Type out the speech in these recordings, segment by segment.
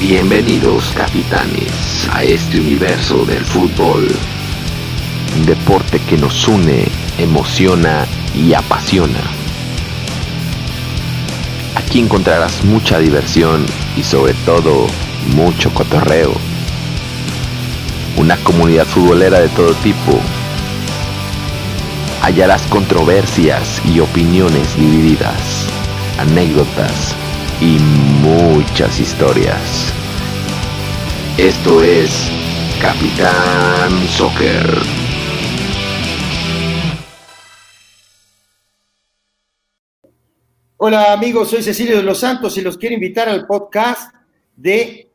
Bienvenidos capitanes a este universo del fútbol. Un deporte que nos une, emociona y apasiona. Aquí encontrarás mucha diversión y sobre todo mucho cotorreo. Una comunidad futbolera de todo tipo. Hallarás controversias y opiniones divididas, anécdotas y muchas historias. Esto es Capitán Soccer. Hola amigos, soy Cecilio de los Santos y los quiero invitar al podcast de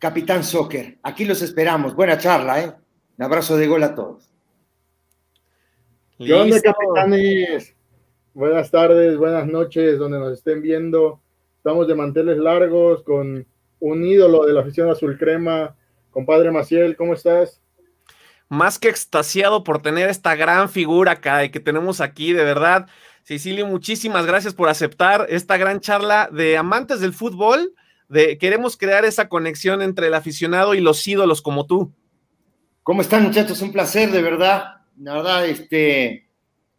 Capitán Soccer. Aquí los esperamos. Buena charla, ¿eh? Un abrazo de gol a todos. ¿Qué onda, capitanes? Buenas tardes, buenas noches, donde nos estén viendo. Estamos de manteles largos con un ídolo de la afición azul crema. Compadre Maciel, ¿cómo estás? Más que extasiado por tener esta gran figura que tenemos aquí, de verdad. Cecilio, muchísimas gracias por aceptar esta gran charla de amantes del fútbol. De, queremos crear esa conexión entre el aficionado y los ídolos como tú. ¿Cómo están, muchachos? Un placer, de verdad. La verdad, este,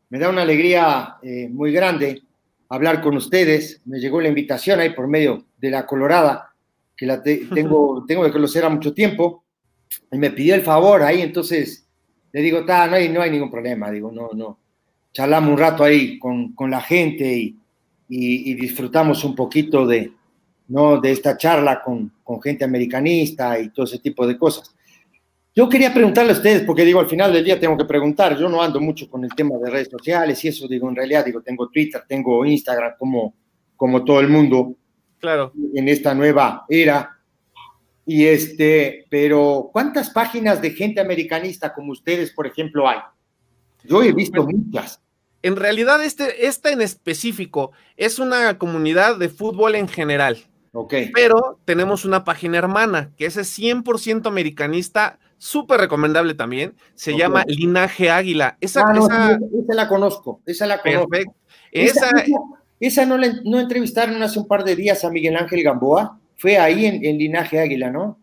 me da una alegría eh, muy grande hablar con ustedes. Me llegó la invitación ahí por medio de la Colorada, que la tengo, tengo que conocer a mucho tiempo, y me pidió el favor ahí, entonces le digo, no hay, no hay ningún problema, digo, no, no charlamos un rato ahí con, la gente y, disfrutamos un poquito de, ¿no? de esta charla con, gente americanista y todo ese tipo de cosas. Yo quería preguntarle a ustedes, porque digo, al final del día tengo que preguntar, yo no ando mucho con el tema de redes sociales y eso, digo, en realidad, digo, tengo Twitter, tengo Instagram, como, como todo el mundo. Claro. En esta nueva era. Y este, pero ¿cuántas páginas de gente americanista como ustedes, por ejemplo, hay? Yo he visto muchas. En realidad, este, esta en específico es una comunidad de fútbol en general. Ok. Pero tenemos una página hermana, que es 100% americanista, súper recomendable también. Se llama Linaje Águila. Esa, ah, esa, la conozco, esa la conozco. Perfecto. Esa, esa, no, le, no entrevistaron hace un par de días a Miguel Ángel Gamboa. Fue ahí en, Linaje Águila, ¿no?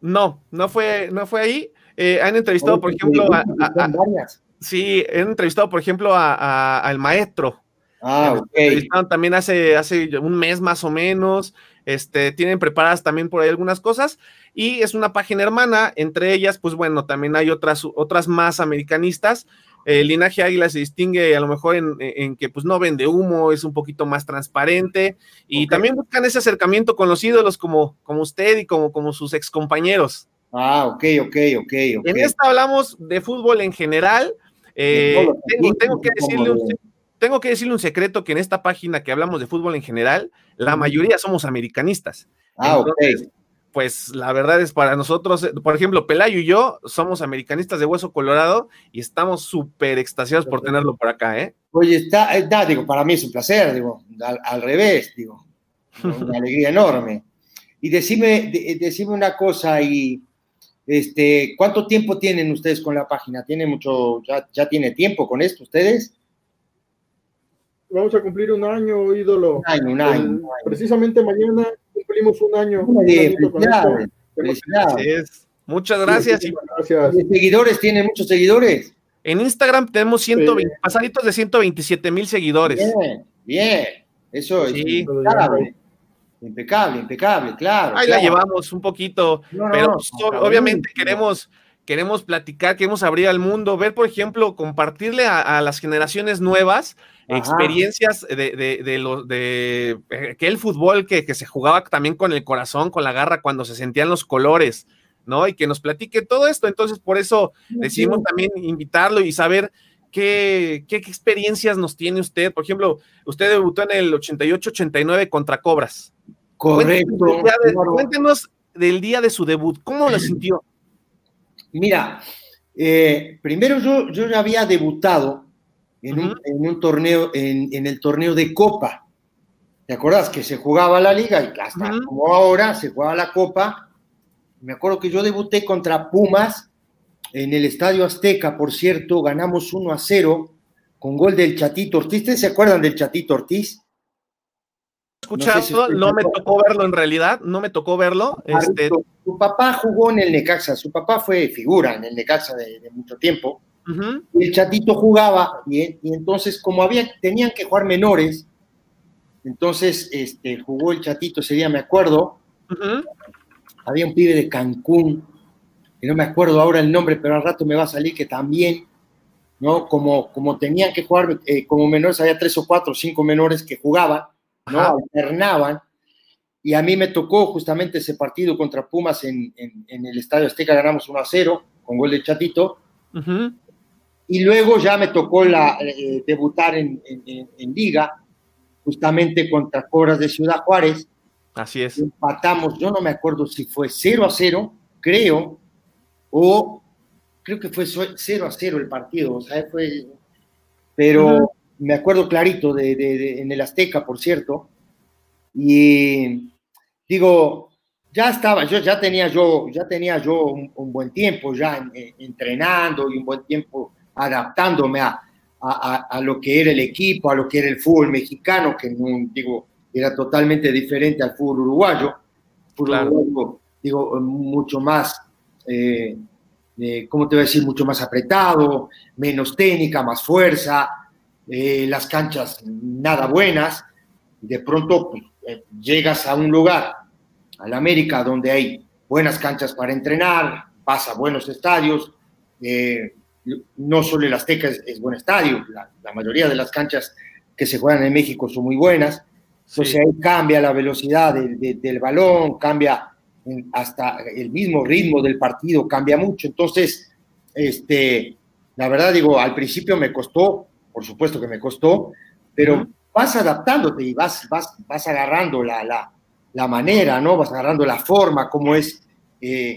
No, no fue, no fue ahí. Eh, han entrevistado, por ejemplo, a, Sí, he entrevistado, por ejemplo, al maestro. Ah, ok. También hace, hace un mes más o menos. Este, tienen preparadas también por ahí algunas cosas. Y es una página hermana. Entre ellas, pues bueno, también hay otras, otras más americanistas. El linaje águila se distingue a lo mejor en, que pues no vende humo, es un poquito más transparente y también buscan ese acercamiento con los ídolos como, como usted y como, como sus excompañeros. Ah, ok, ok, ok. En esta hablamos de fútbol en general, eh, tengo, que decirle un, tengo que decirle un secreto que en esta página que hablamos de fútbol en general, la mayoría somos americanistas. Ah, Pues la verdad es para nosotros, por ejemplo, Pelayo y yo somos americanistas de hueso colorado y estamos súper extasiados por tenerlo por acá, ¿eh? Oye, está, eh, digo, para mí es un placer, digo, al, revés, digo, una alegría enorme. Y decime, decime una cosa, y este, ¿Cuánto tiempo tienen ustedes con la página? ¿Tiene mucho, ya, tiene tiempo con esto ustedes? Vamos a cumplir un año, ídolo. Un año, un año. precisamente mañana cumplimos un año. Muchas gracias. gracias. seguidores tienen muchos seguidores? En Instagram tenemos 120, pasaditos de 127 mil seguidores. Bien, bien. Eso es. Impecable, impecable, claro. Ahí la llevamos un poquito, pero obviamente queremos, queremos platicar, queremos abrir al mundo, ver, por ejemplo, compartirle a, las generaciones nuevas experiencias de, de, de, lo, de eh, que el fútbol que, que, se jugaba también con el corazón, con la garra, cuando se sentían los colores, ¿no? Y que nos platique todo esto. Entonces, por eso decidimos también invitarlo y saber qué, qué experiencias nos tiene usted. Por ejemplo, usted debutó en el 88-89 contra Cobras. Correcto. Cuéntenos, del día de su debut, ¿cómo lo sintió? Mira, eh, primero yo, yo ya había debutado en, un, torneo, en, el torneo de Copa. ¿Te acuerdas que se jugaba la liga y hasta como ahora se jugaba la Copa? Me acuerdo que yo debuté contra Pumas en el Estadio Azteca, por cierto, ganamos 1 a 0 con gol del Chatito Ortiz. ¿Ustedes se acuerdan del Chatito Ortiz? escuchado, no, me tocó verlo en realidad, no me tocó verlo. Este... Su papá jugó en el Necaxa, su papá fue figura en el Necaxa de, mucho tiempo. Y el chatito jugaba, y, entonces, como había, tenían que jugar menores, entonces este, jugó el chatito ese día, me acuerdo. Había un pibe de Cancún, que no me acuerdo ahora el nombre, pero al rato me va a salir que también, ¿no? Como, como tenían que jugar eh, como menores, había tres o cuatro o cinco menores que jugaban ¿no? Alternaban. Y a mí me tocó justamente ese partido contra Pumas en, el Estadio Azteca, ganamos 1 a 0 con gol de Chatito. Y luego ya me tocó la, eh, debutar en, Liga, justamente contra Cobras de Ciudad Juárez. Así es. Empatamos, yo no me acuerdo si fue 0 a 0, creo, o creo que fue 0 a 0 el partido, o sea, fue. Pero me acuerdo clarito de, en el Azteca, por cierto, y digo, ya estaba, yo ya tenía yo, ya tenía yo un, buen tiempo ya entrenando y un buen tiempo adaptándome a, a, lo que era el equipo, a lo que era el fútbol mexicano, que no, digo, era totalmente diferente al fútbol uruguayo. Fútbol digo, mucho más, eh, eh, ¿cómo te voy a decir? Mucho más apretado, menos técnica, más fuerza, eh, las canchas nada buenas, de pronto pues, eh, llegas a un lugar, a la América, donde hay buenas canchas para entrenar, pasa buenos estadios, eh, no solo el Azteca es, buen estadio, la, mayoría de las canchas que se juegan en México son muy buenas, entonces ahí cambia la velocidad del balón, cambia hasta el mismo ritmo del partido, cambia mucho, entonces, este, la verdad digo, al principio me costó por supuesto que me costó, pero vas adaptándote y vas, vas, vas agarrando la, la, la manera, ¿no? Vas agarrando la forma, como es eh,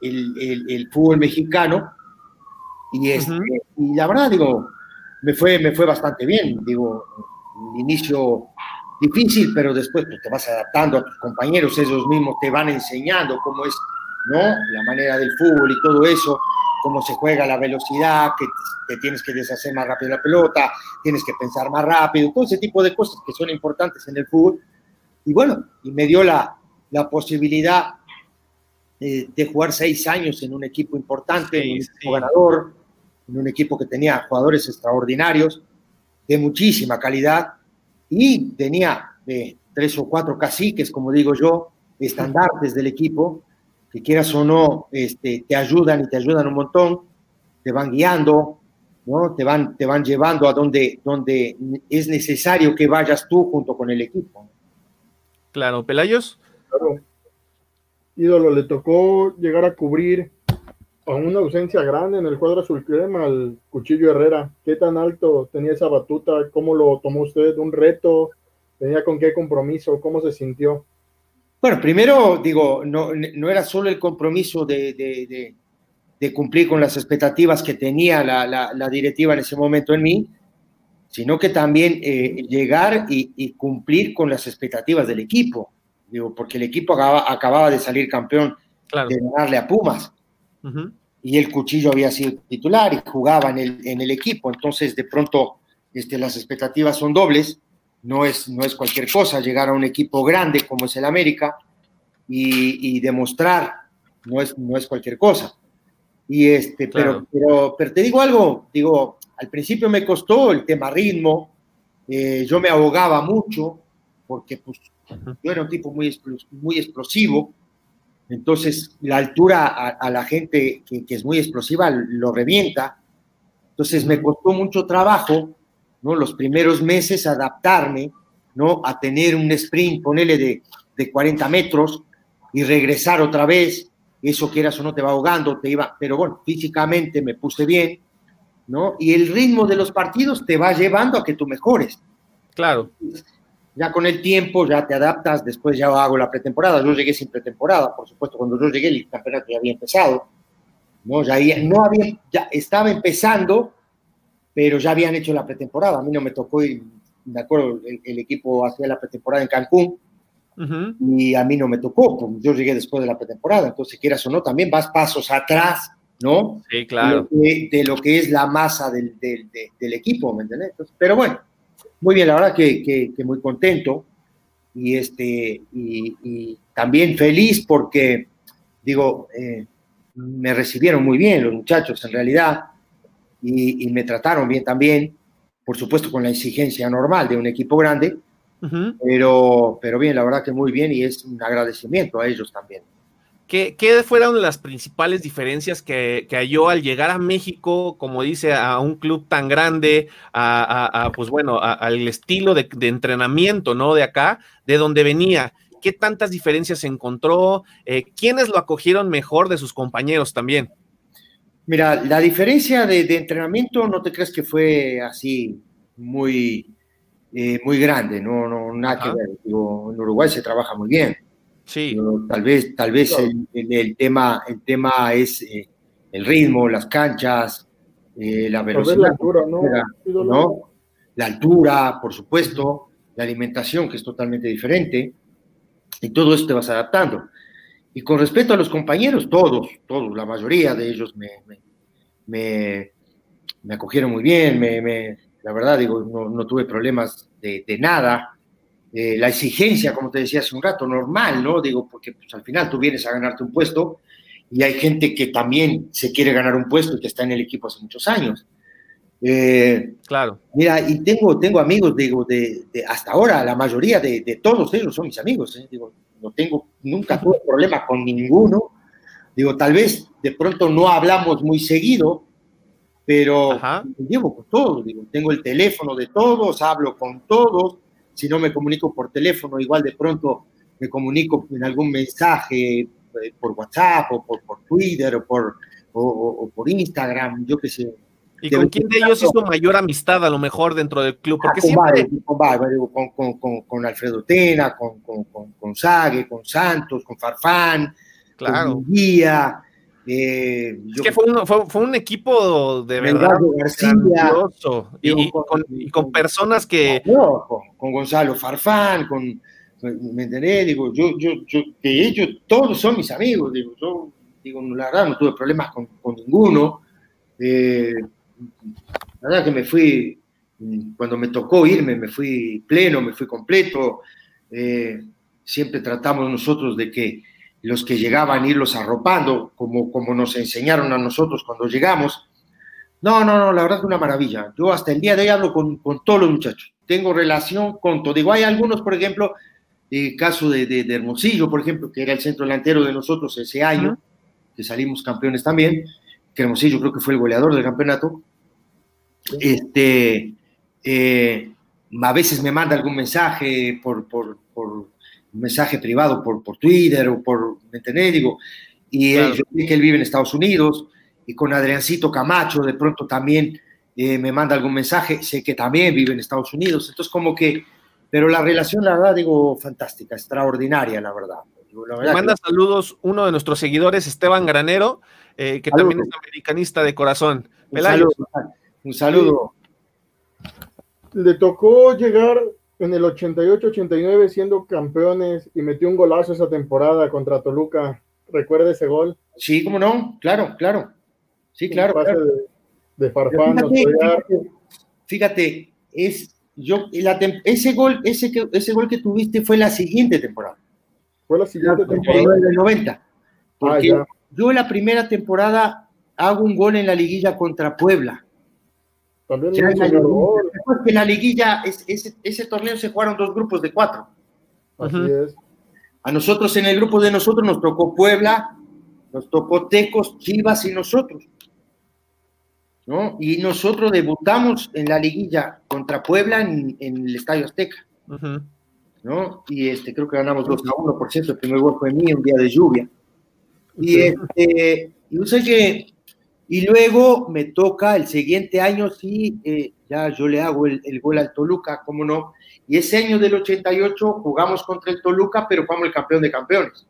el, el, fútbol mexicano. Y, este, y la verdad, digo, me fue, me fue bastante bien. Digo, inicio difícil, pero después pues, te vas adaptando a tus compañeros, ellos mismos te van enseñando cómo es, ¿no? La manera del fútbol y todo eso cómo se juega la velocidad, que te tienes que deshacer más rápido la pelota, tienes que pensar más rápido, todo ese tipo de cosas que son importantes en el fútbol. Y bueno, y me dio la, la posibilidad eh, de jugar seis años en un equipo importante, en un equipo ganador, en un equipo que tenía jugadores extraordinarios, de muchísima calidad, y tenía eh, tres o cuatro caciques, como digo yo, estandartes del equipo, que quieras o no, este, te ayudan y te ayudan un montón, te van guiando, ¿no? te, van, te van llevando a donde, donde es necesario que vayas tú junto con el equipo. Claro, Pelayos. Claro. Ídolo, le tocó llegar a cubrir a una ausencia grande en el cuadro azul crema al Cuchillo Herrera. ¿Qué tan alto tenía esa batuta? ¿Cómo lo tomó usted? ¿Un reto? ¿Tenía con qué compromiso? ¿Cómo se sintió? Bueno, primero digo, no, no era solo el compromiso de, cumplir con las expectativas que tenía la, directiva en ese momento en mí, sino que también eh, llegar y, cumplir con las expectativas del equipo. Digo, porque el equipo acababa, de salir campeón de ganarle a Pumas. Y el cuchillo había sido titular y jugaba en el, en el equipo. Entonces, de pronto, este, las expectativas son dobles no es, no es cualquier cosa llegar a un equipo grande como es el América y, demostrar, no es, no es cualquier cosa. Y este, pero, pero, pero, te digo algo, digo, al principio me costó el tema ritmo, eh, yo me abogaba mucho, porque pues, yo era un tipo muy, muy explosivo, entonces la altura a, la gente que, que, es muy explosiva lo revienta, entonces me costó mucho trabajo ¿no? Los primeros meses adaptarme, ¿no? A tener un sprint, ponele de, de 40 metros y regresar otra vez, eso quieras o no te va ahogando, te iba, pero bueno, físicamente me puse bien, ¿no? Y el ritmo de los partidos te va llevando a que tú mejores. Claro. Ya con el tiempo ya te adaptas, después ya hago la pretemporada. Yo llegué sin pretemporada, por supuesto, cuando yo llegué el campeonato ya había empezado, ¿no? Ya, no había, ya estaba empezando, pero ya habían hecho la pretemporada. A mí no me tocó ir, me acuerdo, el, equipo hacía la pretemporada en Cancún y a mí no me tocó, pues, yo llegué después de la pretemporada, entonces quieras o no, también vas pasos atrás, ¿no? Sí, claro. De, lo que es la masa del, del, equipo, ¿me entiendes? pero bueno, muy bien, la verdad que, que, muy contento. y, este, y, también feliz porque, digo, eh, me recibieron muy bien los muchachos en realidad y, me trataron bien también, por supuesto con la exigencia normal de un equipo grande, pero, pero bien, la verdad que muy bien y es un agradecimiento a ellos también. ¿Qué, ¿Qué, fueron las principales diferencias que, que, halló al llegar a México, como dice, a un club tan grande, a, pues bueno, al estilo de, entrenamiento, ¿no? De acá, de donde venía. ¿Qué tantas diferencias encontró? Eh, ¿Quiénes lo acogieron mejor de sus compañeros también? Mira, la diferencia de, entrenamiento no te crees que fue así muy, eh, muy grande, no, no, nada que ver. en Uruguay se trabaja muy bien. Sí. tal vez, tal vez el, tema, el tema es eh, el ritmo, las canchas, eh, la velocidad. La altura, ¿no? La altura, por supuesto, la alimentación, que es totalmente diferente. Y todo esto te vas adaptando. Y con respecto a los compañeros, todos, todos, la mayoría de ellos me, me, me, acogieron muy bien, me, la verdad, digo, no, no tuve problemas de, de nada. Eh, la exigencia, como te decía hace un rato, normal, ¿no? Digo, porque pues, al final tú vienes a ganarte un puesto y hay gente que también se quiere ganar un puesto y que está en el equipo hace muchos años. Eh, claro. Mira, y tengo, tengo amigos, digo, de, hasta ahora, la mayoría de, de, todos ellos son mis amigos, ¿eh? digo, no tengo, nunca tuve problema con ninguno. Digo, tal vez de pronto no hablamos muy seguido, pero llevo con todos, digo, tengo el teléfono de todos, hablo con todos, si no me comunico por teléfono, igual de pronto me comunico en algún mensaje eh, por WhatsApp o por, Twitter o por, o, por Instagram, yo qué sé. ¿Y con quién de ellos hizo mayor amistad a lo mejor dentro del club? Porque ah, con, con, con, Alfredo Tena, con, con, con, Sague, con Santos, con Farfán, claro. con Guía, eh, es que fue un, fue, fue un, equipo de verdad y, con, y, con, personas que. con, Gonzalo Farfán, con. ¿Me entendés? Digo, yo, yo, yo, que ellos todos son mis amigos, digo, yo, digo, la verdad no tuve problemas con, ninguno. Eh, la verdad que me fui, cuando me tocó irme, me fui pleno, me fui completo. Eh, siempre tratamos nosotros de que los que llegaban irlos arropando, como, como nos enseñaron a nosotros cuando llegamos. No, no, no, la verdad es una maravilla. Yo hasta el día de hoy hablo con, con todos los muchachos. Tengo relación con todo. Digo, hay algunos, por ejemplo, el caso de, de, Hermosillo, por ejemplo, que era el centro delantero de nosotros ese año, que salimos campeones también, que Hermosillo creo que fue el goleador del campeonato. Este, eh, a veces me manda algún mensaje por, por, por un mensaje privado por, por Twitter o por, ¿me entendés? Digo, y yo sé que él vive en Estados Unidos, y con Adriancito Camacho de pronto también eh, me manda algún mensaje, sé que también vive en Estados Unidos, entonces como que, pero la relación, la verdad, digo, fantástica, extraordinaria, la verdad. manda saludos uno de nuestros seguidores, Esteban Granero, eh, que también es americanista de corazón. Un saludo. Un saludo. Le tocó llegar en el 88-89 siendo campeones y metió un golazo esa temporada contra Toluca. ¿Recuerda ese gol? Sí, cómo no, claro, claro. Sí, claro. De, Farfán. Fíjate, es yo ese gol, ese que, ese gol que tuviste fue la siguiente temporada. Fue la siguiente temporada del 90. Porque ah, yo en la primera temporada hago un gol en la liguilla contra Puebla en la liguilla, ese, torneo se jugaron dos grupos de cuatro. Así es. A nosotros en el grupo de nosotros nos tocó Puebla, nos tocó Tecos, Chivas y nosotros. ¿no? Y nosotros debutamos en la liguilla contra Puebla en, el Estadio Azteca. ¿no? Y este, creo que ganamos 2 a 1, por cierto, el primer gol fue mío, un día de lluvia. Y, este, y yo sé que y luego me toca el siguiente año, sí, eh, ya yo le hago el, gol al Toluca, cómo no. Y ese año del 88 jugamos contra el Toluca, pero fuimos el campeón de campeones.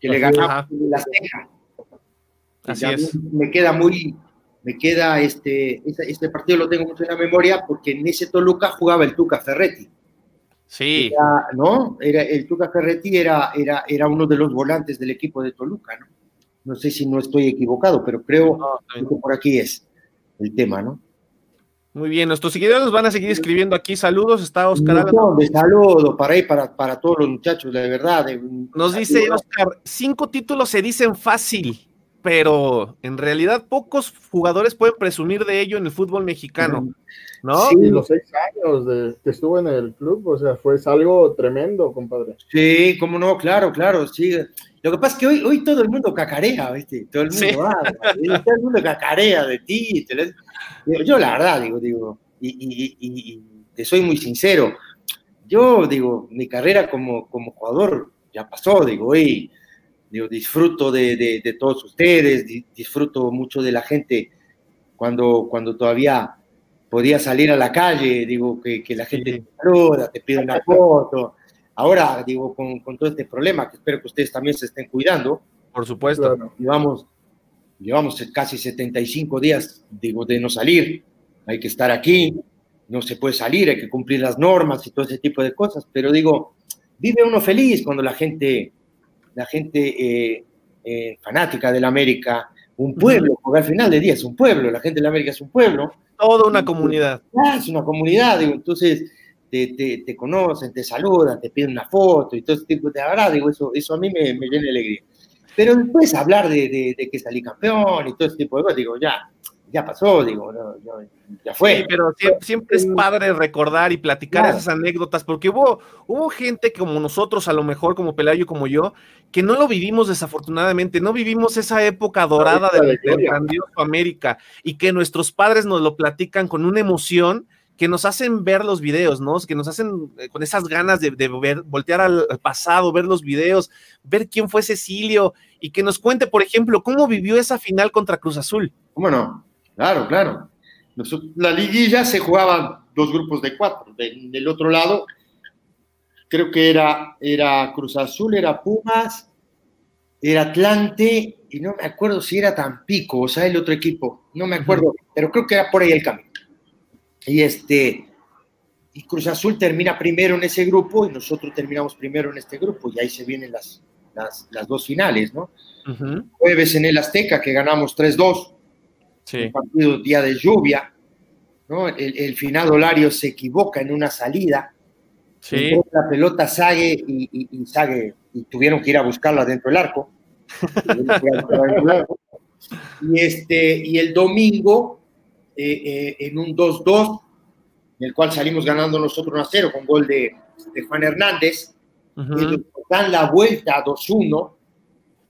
Que le ganamos la ceja. Así es. Me queda muy, me queda este, este partido lo tengo mucho en la memoria porque en ese Toluca jugaba el Tuca Ferretti. Sí. ¿No? Era, el Tuca Ferretti era, era, era uno de los volantes del equipo de Toluca, ¿no? No sé si no estoy equivocado, pero creo que por aquí es el tema, ¿no? Muy bien, nuestros seguidores nos van a seguir escribiendo aquí. Saludos, está Oscar. De saludos para ahí, para, para todos los muchachos, de verdad. nos dice Oscar, cinco títulos se dicen fácil, pero en realidad pocos jugadores pueden presumir de ello en el fútbol mexicano, ¿no? Sí, los seis años de, que estuvo en el club, o sea, fue algo tremendo, compadre. Sí, cómo no, claro, claro, sí. Lo que pasa es que hoy, hoy todo el mundo cacarea, ¿viste? Todo el mundo todo el mundo cacarea de ti. yo la verdad, digo, digo, y, te soy muy sincero, yo digo, mi carrera como, como jugador ya pasó, digo, hoy digo, disfruto de, de, todos ustedes, disfruto mucho de la gente cuando, cuando todavía podía salir a la calle, digo, que, que la gente te saluda, te pide una foto, Ahora, digo, con, todo este problema, que espero que ustedes también se estén cuidando. Por supuesto. Llevamos, llevamos casi 75 días, digo, de no salir. Hay que estar aquí, no se puede salir, hay que cumplir las normas y todo ese tipo de cosas. Pero digo, vive uno feliz cuando la gente, la gente eh, eh, fanática de la América, un pueblo, porque al final del día es un pueblo, la gente de la América es un pueblo. Toda una comunidad. Ah, es una comunidad, digo, entonces te, te, conocen, te saludan, te piden una foto y todo ese tipo de verdad, digo, eso, eso a mí me, me llena de alegría. Pero después hablar de, de, que salí campeón y todo ese tipo de cosas, digo, ya, ya pasó, digo, ya fue. Sí, pero siempre, es padre recordar y platicar esas anécdotas, porque hubo, hubo gente como nosotros, a lo mejor como Pelayo, como yo, que no lo vivimos desafortunadamente, no vivimos esa época dorada de, de grandioso América y que nuestros padres nos lo platican con una emoción que nos hacen ver los videos, ¿no? Que nos hacen eh, con esas ganas de, ver, voltear al, pasado, ver los videos, ver quién fue Cecilio y que nos cuente, por ejemplo, cómo vivió esa final contra Cruz Azul. ¿Cómo no? Claro, claro. La liguilla se jugaban dos grupos de cuatro. del otro lado, creo que era, era Cruz Azul, era Pumas, era Atlante, y no me acuerdo si era Tampico, o sea, el otro equipo, no me acuerdo, pero creo que era por ahí el camino. Y este y Cruz Azul termina primero en ese grupo y nosotros terminamos primero en este grupo y ahí se vienen las, las, dos finales, ¿no? Jueves en el Azteca que ganamos 3-2, sí. un partido día de lluvia, ¿no? El, el final Olario se equivoca en una salida, sí. la pelota Sague y, y, y, y tuvieron que ir a buscarla dentro del arco. y, este, y el domingo eh, eh, en un 2-2, en el cual salimos ganando nosotros 1 0 con gol de, Juan Hernández. dan la vuelta 2-1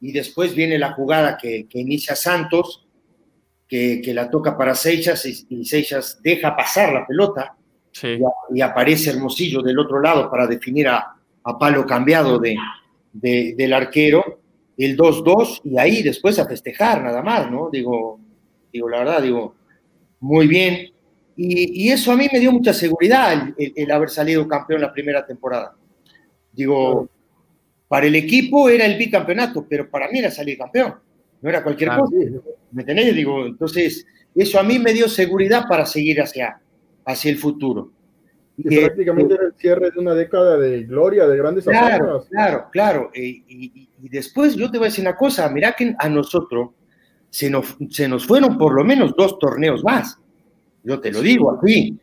y después viene la jugada que, inicia Santos, que, la toca para Seixas y, Seixas deja pasar la pelota y, aparece Hermosillo del otro lado para definir a, palo cambiado de, del arquero el 2-2 y ahí después a festejar nada más, ¿no? Digo, digo la verdad, digo, muy bien. Y, eso a mí me dio mucha seguridad el, haber salido campeón la primera temporada. Digo, para el equipo era el bicampeonato, pero para mí era salir campeón. No era cualquier cosa. ¿Me entendés? Digo, entonces, eso a mí me dio seguridad para seguir hacia, hacia el futuro. Y prácticamente era el cierre de una década de gloria, de grandes Claro, claro, claro. Y, y, después yo te voy a decir una cosa, mira que a nosotros se nos, se nos fueron por lo menos dos torneos más. Yo te lo digo aquí.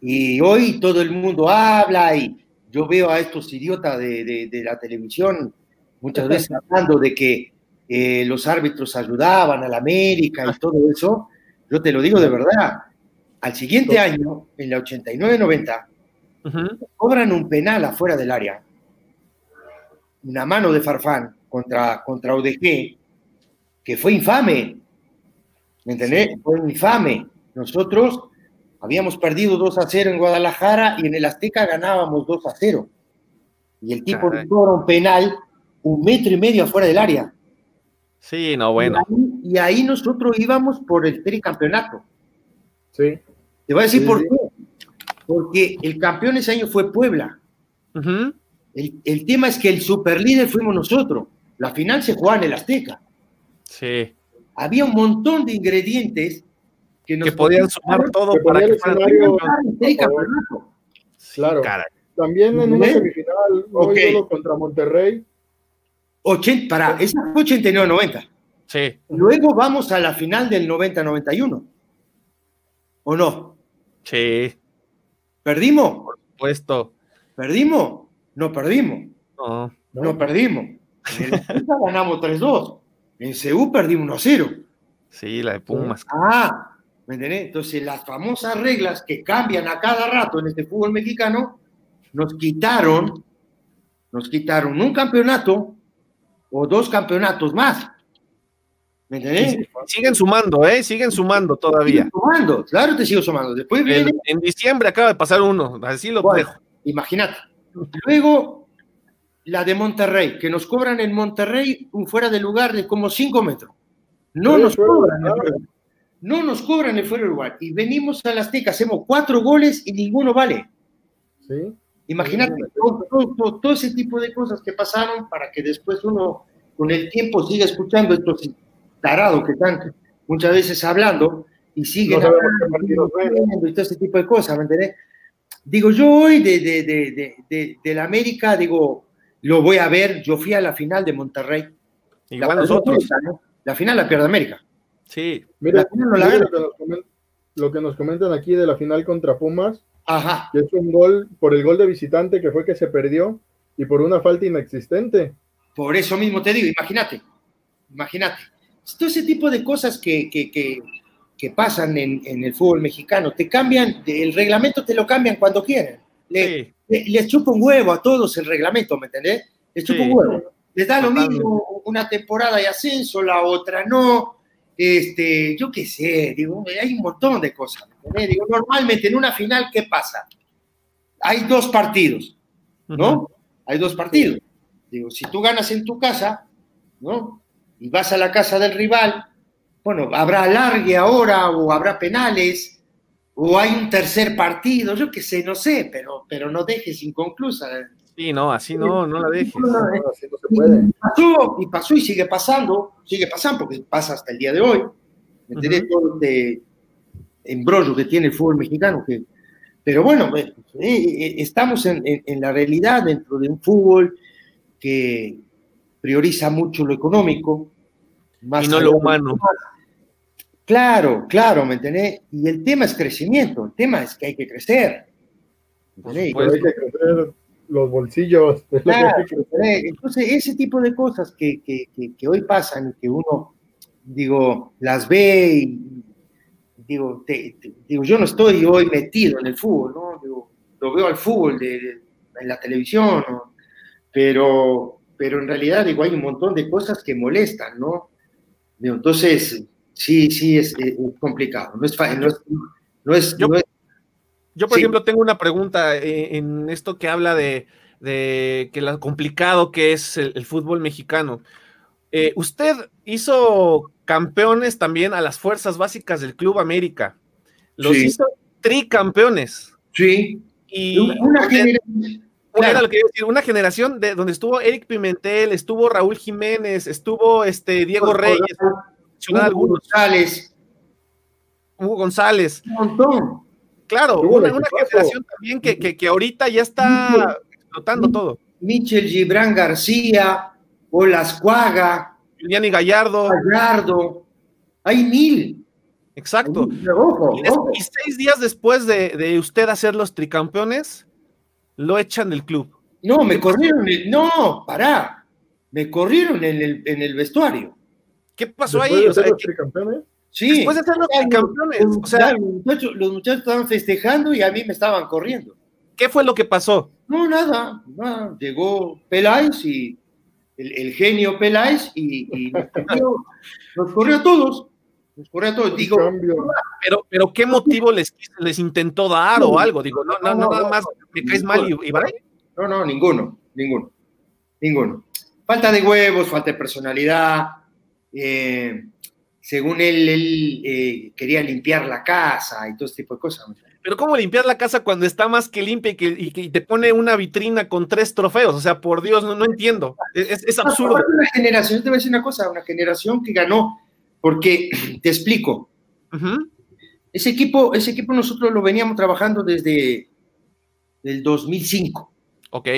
Y hoy todo el mundo habla y yo veo a estos idiotas de, de, la televisión muchas veces hablando de que eh, los árbitros ayudaban a la América y todo eso. Yo te lo digo de verdad. Al siguiente año, en la 89-90, cobran un penal afuera del área. Una mano de Farfán contra, contra ODG que fue infame. ¿Me entendés? Fue infame. Nosotros habíamos perdido 2 a 0 en Guadalajara y en el Azteca ganábamos 2 a 0. Y el tipo nos cobra un penal un metro y medio afuera del área. Sí, no, bueno. Y ahí, nosotros íbamos por el tricampeonato. Sí. Te voy a decir por qué. Porque el campeón ese año fue Puebla. el, el, tema es que el superlíder fuimos nosotros. La final se jugaba en el Azteca. Sí. Había un montón de ingredientes que, nos podían sumar todo para que fuera Claro. También en una semifinal, okay. contra Monterrey. 80, para, esa fue 89-90. Sí. Luego vamos a la final del 90-91. ¿O no? Sí. ¿Perdimos? Por supuesto. ¿Perdimos? No perdimos. No. No, perdimos. En el ganamos 3-2. En CU perdimos 1-0. Sí, la de Pumas. Ah, ¿me entendés? Entonces, las famosas reglas que cambian a cada rato en este fútbol mexicano nos quitaron, nos quitaron un campeonato o dos campeonatos más. ¿Me entendés? siguen sumando, ¿eh? Siguen sumando todavía. Siguen sumando, claro te sigo sumando. Después viene... en diciembre acaba de pasar uno, así lo dejo. Imagínate. Luego, la de Monterrey, que nos cobran en Monterrey un fuera de lugar de como 5 metros. No nos cobran. No nos cobran el fuera de lugar. Y venimos a la Azteca, hacemos cuatro goles y ninguno vale. Sí. Imagínate todo, todo, ese tipo de cosas que pasaron para que después uno con el tiempo siga escuchando estos tarados que están muchas veces hablando y siguen hablando y todo ese tipo de cosas, ¿me entendés? Digo, yo hoy de, de, de, de, la América, digo, lo voy a ver, yo fui a la final de Monterrey. Igual la nosotros. La final la pierde América. Sí. Mira, lo, que nos comentan aquí de la final contra Pumas, Ajá. que es un gol por el gol de visitante que fue que se perdió y por una falta inexistente. Por eso mismo te digo, imagínate, imagínate. Todo ese tipo de cosas que, que, que, que pasan en, en, el fútbol mexicano, te cambian, el reglamento te lo cambian cuando quieren. Le, les chupa un huevo a todos el reglamento, ¿me entendés? Les chupa un huevo. Les da lo mismo una temporada de ascenso, la otra no. Este, yo qué sé, digo, hay un montón de cosas. Digo, normalmente en una final, ¿qué pasa? Hay dos partidos, ¿no? Hay dos partidos. Digo, si tú ganas en tu casa, ¿no? Y vas a la casa del rival, bueno, habrá alargue ahora o habrá penales o hay un tercer partido, yo qué sé, no sé, pero, pero no dejes inconclusa. Sí, no, así no, no la dejes. No, así no se puede. Y pasó, y pasó y sigue pasando, sigue pasando porque pasa hasta el día de hoy. ¿Me uh Todo este embrollo que tiene el fútbol mexicano. Que, pero bueno, eh, eh, estamos en, en, la realidad dentro de un fútbol que prioriza mucho lo económico. Más y no lo humano. Claro, claro, ¿me entendés? Y el tema es crecimiento, el tema es que hay que crecer. hay que crecer los bolsillos. Claro, entonces, ese tipo de cosas que, que, que, hoy pasan y que uno, digo, las ve y, digo, digo, yo no estoy hoy metido en el fútbol, ¿no? Digo, lo veo al fútbol de, en la televisión, ¿no? pero, pero en realidad, digo, hay un montón de cosas que molestan, ¿no? Digo, entonces, sí, sí, es, complicado. No es, no es, yo, por ejemplo, tengo una pregunta eh, en, esto que habla de, que lo complicado que es el, fútbol mexicano. Eh, usted hizo campeones también a las fuerzas básicas del Club América. Los hizo tricampeones. Sí. Y una, generación, lo que decir, una generación de donde estuvo Eric Pimentel, estuvo Raúl Jiménez, estuvo este Diego Reyes, Hugo González. Hugo González. Un montón. Claro, una, generación también que, que, ahorita ya está explotando todo. Michel Gibran García, Olas Cuaga, y Gallardo. Gallardo. Hay mil. Exacto. y, seis días después de, de, usted hacer los tricampeones, lo echan del club. No, me corrieron. no, pará. Me corrieron en el, en el vestuario. ¿Qué pasó ahí? O sea, los tricampeones? Sí. Después de ser los tricampeones. O sea, los muchachos, los muchachos estaban festejando y a mí me estaban corriendo. ¿Qué fue lo que pasó? No, nada. nada. Llegó Peláez y el, el genio Peláez y, y nos, corrió, a todos. Nos corrió a todos. Digo, pero, pero ¿qué motivo les, les intentó dar o algo? Digo, no, no, no, nada más me caes mal y, y No, no, ninguno, ninguno, ninguno. Falta de huevos, falta de personalidad, eh, según él, él eh, quería limpiar la casa y todo este tipo de cosas. Pero ¿cómo limpiar la casa cuando está más que limpia y que, te pone una vitrina con tres trofeos? O sea, por Dios, no, no entiendo. Es, absurdo. Una generación, te voy a decir una cosa, una generación que ganó, porque te explico. Ese equipo, ese equipo nosotros lo veníamos trabajando desde el 2005. Ok.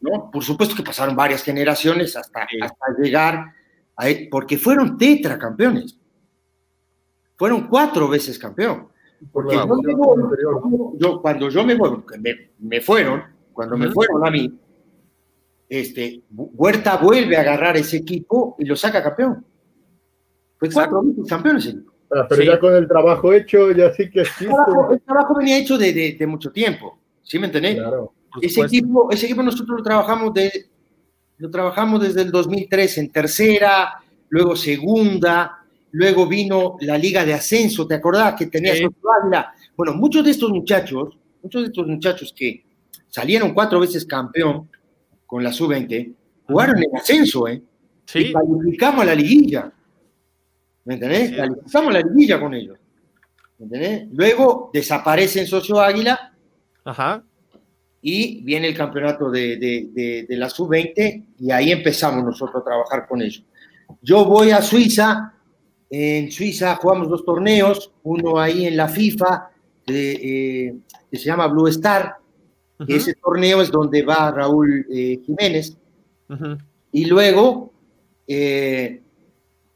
¿no? Por supuesto que pasaron varias generaciones hasta, hasta llegar porque fueron tetracampeones. Fueron cuatro veces campeón. Porque yo, cuando yo me voy, me, fueron, cuando me fueron a mí, este, Huerta vuelve a agarrar ese equipo y lo saca campeón. Fue cuatro veces campeón ese equipo. Ah, pero ya con el trabajo hecho, ya sí que existe. El trabajo, venía hecho de, mucho tiempo, ¿sí me entendés? Claro, ese, equipo, ese equipo nosotros lo trabajamos, de, lo trabajamos desde el 2003 en tercera, luego segunda, luego vino la Liga de Ascenso, ¿te acordás que tenía Bueno, muchos de estos muchachos, muchos de estos muchachos que salieron cuatro veces campeón con la sub-20, jugaron en ascenso, ¿eh? Sí. Y calificamos a la liguilla. ¿Me entendés? Calificamos la liguilla con ellos. ¿Me entendés? Luego desaparece en Socio Águila. Ajá. Y viene el campeonato de, de, de la sub-20 y ahí empezamos nosotros a trabajar con ellos. Yo voy a Suiza en Suiza jugamos dos torneos, uno ahí en la FIFA, eh, que se llama Blue Star. Ese torneo es donde va Raúl eh, Jiménez. Y luego eh,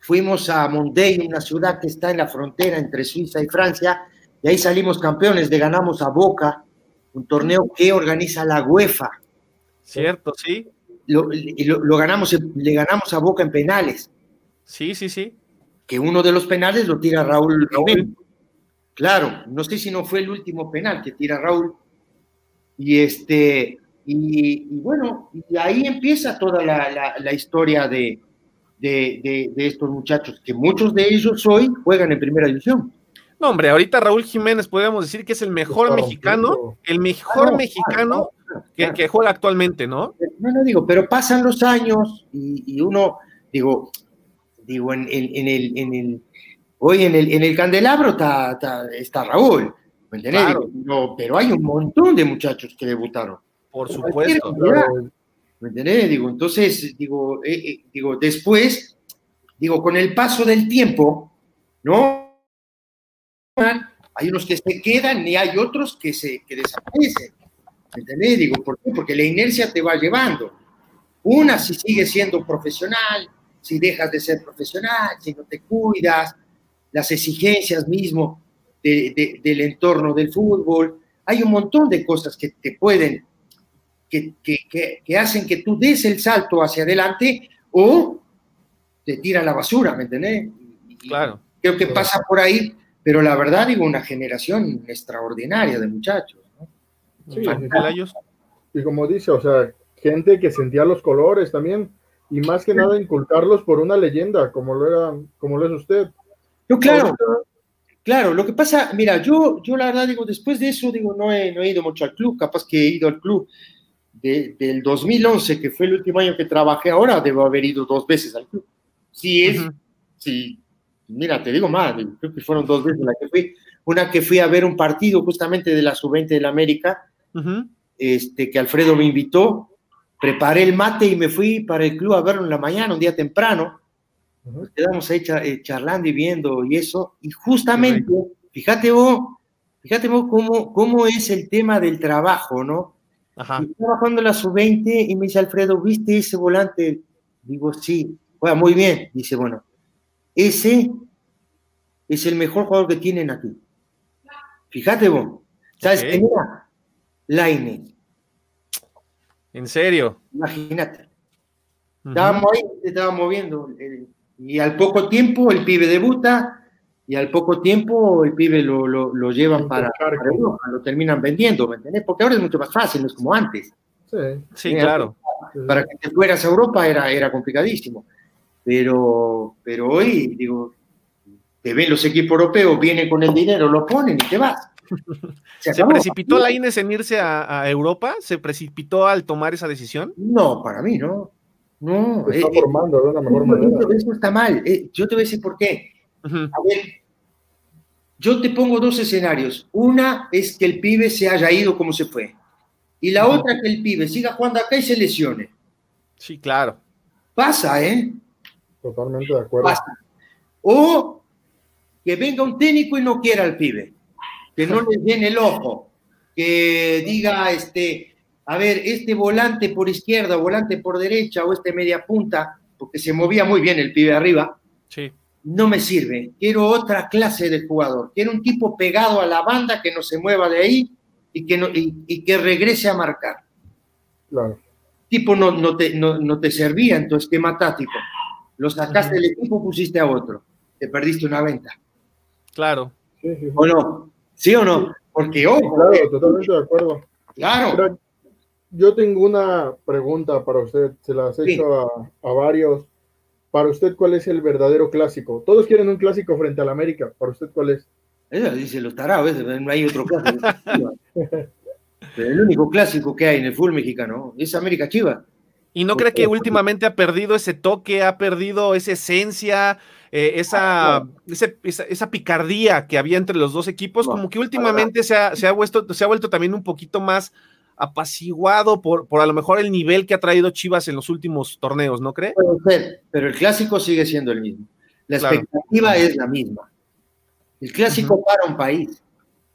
fuimos a Monday, una ciudad que está en la frontera entre Suiza y Francia, y ahí salimos campeones, le ganamos a Boca, un torneo que organiza la UEFA. Cierto, sí. Lo, lo ganamos, le ganamos a Boca en penales. Sí, sí, sí que uno de los penales lo tira Raúl Claro, no sé si no fue el último penal que tira Raúl. Y este, y, bueno, y ahí empieza toda la, historia de, de, estos muchachos, que muchos de ellos hoy juegan en primera división. No, hombre, ahorita Raúl Jiménez podríamos decir que es el mejor mexicano, el mejor mexicano que, juega actualmente, ¿no? No, no digo, pero pasan los años y uno, digo, Digo, en, el, en el, hoy en el, en el candelabro está, está, Raúl, ¿me entendés? pero hay un montón de muchachos que debutaron. Por supuesto. ¿Me entendés? Digo, entonces, digo, eh, eh, digo, después, digo, con el paso del tiempo, ¿no? Hay unos que se quedan y hay otros que, se, que desaparecen. ¿Me entendés? Digo, ¿por qué? Porque la inercia te va llevando. Una si sigue siendo profesional, si dejas de ser profesional, si no te cuidas, las exigencias mismo del entorno del fútbol. Hay un montón de cosas que te pueden, que, que, hacen que tú des el salto hacia adelante o te tiran la basura, ¿me entendés? claro. Creo que pasa por ahí, pero la verdad digo, una generación extraordinaria de muchachos. Sí, y como dice, o sea, gente que sentía los colores también, y más que nada inculcarlos por una leyenda, como lo era, como lo es usted. Yo, claro, claro, lo que pasa, mira, yo, yo la verdad digo, después de eso, digo, no he, no he ido mucho al club, capaz que he ido al club del 2011, que fue el último año que trabajé, ahora debo haber ido dos veces al club. Sí, es, sí, mira, te digo más, creo que fueron dos veces la que fui. Una que fui a ver un partido justamente de la Sub-20 de la América, este, que Alfredo me invitó, preparé el mate y me fui para el club a verlo en la mañana, un día temprano. Nos quedamos ahí eh, charlando y viendo y eso. Y justamente, fíjate vos, fíjate vos cómo, cómo es el tema del trabajo, ¿no? Ajá. Estaba jugando la sub-20 y me dice Alfredo, ¿viste ese volante? Digo, sí, juega muy bien. Dice, bueno, ese es el mejor jugador que tienen aquí. Fíjate vos. ¿Sabes qué era? Laine. ¿En serio? Imagínate. Estábamos ahí, estábamos moviendo. Eh, y al poco tiempo el pibe debuta y al poco tiempo el pibe lo, lo, llevan para, lo terminan vendiendo, ¿me entendés? Porque ahora es mucho más fácil, no es como antes. Sí, sí claro. Para que te fueras a Europa era, era complicadísimo. Pero, pero hoy, digo, te ven los equipos europeos, vienen con el dinero, lo ponen y te vas. ¿Se, precipitó la Inés en irse a, Europa? ¿Se precipitó al tomar esa decisión? No, para mí no. No. está eh, formando de una mejor manera. Eso está mal. Eh, yo te voy a decir por qué. A ver, yo te pongo dos escenarios. Una es que el pibe se haya ido como se fue. Y la otra que el pibe siga jugando acá y se lesione. Sí, claro. Pasa, ¿eh? Totalmente de acuerdo. Pasa. O que venga un técnico y no quiera al pibe que no les den el ojo, que diga, este, a ver, este volante por izquierda, volante por derecha, o este media punta, porque se movía muy bien el pibe arriba. Sí. no me sirve. Quiero otra clase de jugador. Quiero un tipo pegado a la banda que no se mueva de ahí y que, no, y, que regrese a marcar. Claro. Tipo no, no, te, no, te servía en tu esquema táctico. Lo sacaste del equipo, pusiste a otro. Te perdiste una venta. Claro. ¿O no? ¿Sí o no? Porque, ojo. claro, eh, totalmente de acuerdo. Claro. yo tengo una pregunta para usted. Se la has hecho a, a varios para usted, ¿cuál es el verdadero clásico? Todos quieren un clásico frente al América. Para usted, ¿cuál es? Eso dice los tarados, no hay otro clásico. el único clásico que hay en el fútbol mexicano es América Chiva. ¿Y no cree que últimamente ha perdido ese toque, ha perdido esa esencia, eh, esa, esa, picardía que había entre los dos equipos? Como que últimamente se ha, se ha, vuelto, se ha vuelto también un poquito más apaciguado por, por a lo mejor el nivel que ha traído Chivas en los últimos torneos, ¿no cree? pero el clásico sigue siendo el mismo. La expectativa es la misma. El clásico para un país.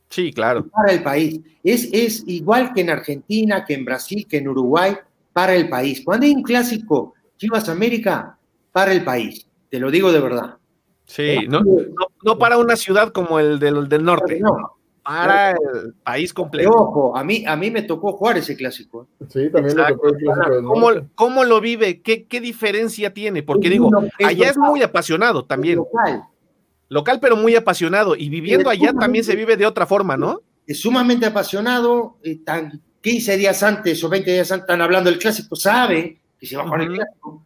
Sí, claro. Para el país. Es, es igual que en Argentina, que en Brasil, que en Uruguay, para el país. Cuando hay un clásico Chivas América, para el país. Te lo digo de verdad. Sí, no, no, para una ciudad como el del, del norte. No, para el país completo. ojo, a mí, a mí me tocó jugar ese clásico. ¿eh? Sí, también me tocó el clásico. ¿Cómo, lo vive? ¿Qué, ¿Qué, diferencia tiene? Porque digo, allá es muy apasionado también. local. Local, pero muy apasionado. Y viviendo allá también se vive de otra forma, ¿no? Es sumamente apasionado. Eh, tan 15 días antes o 20 días antes están hablando del clásico, sabe que se va a jugar el clásico.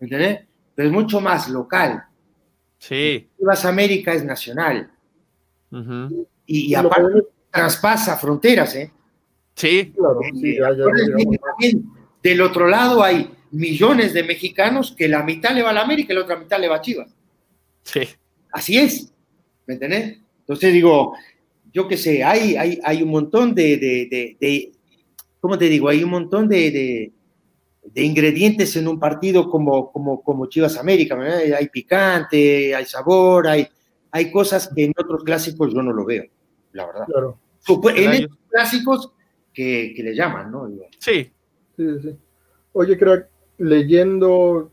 ¿Entendés? Pero es mucho más local. Sí. Chivas América es nacional. Y, aparte traspasa fronteras, ¿eh? Sí. Claro, sí, del otro lado hay millones de mexicanos que la mitad le va a la América y la otra mitad le va a Chivas. Sí. Así es, ¿me entendés? Entonces digo, yo qué sé, hay, hay, hay un montón de, de, de, ¿cómo te digo? Hay un montón de, ingredientes en un partido como, como, como Chivas América, hay picante, hay sabor, hay, hay cosas que en otros clásicos yo no lo veo la verdad. Claro. En estos clásicos que, le llaman, ¿no? Sí. Sí, sí. Oye, crack, leyendo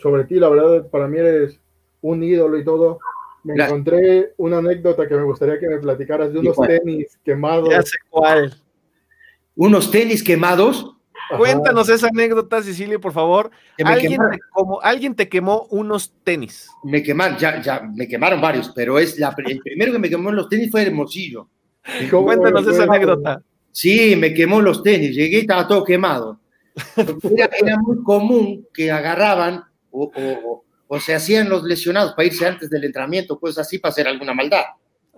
sobre ti, la verdad, para mí eres un ídolo y todo. Me encontré una anécdota que me gustaría que me platicaras de unos tenis quemados. Ya sé cuál. ¿Unos tenis quemados? Cuéntanos esa anécdota, Cecilia, por favor. ¿Alguien te, como, alguien te quemó unos tenis. Me quemaron, ya, ya, me quemaron varios, pero es la, el primero que me quemó los tenis fue Hermosillo. Cuéntanos esa anécdota. Sí, me quemó los tenis, llegué y estaba todo quemado. Era, muy común que agarraban o, o, se hacían los lesionados para irse antes del entrenamiento, pues así para hacer alguna maldad.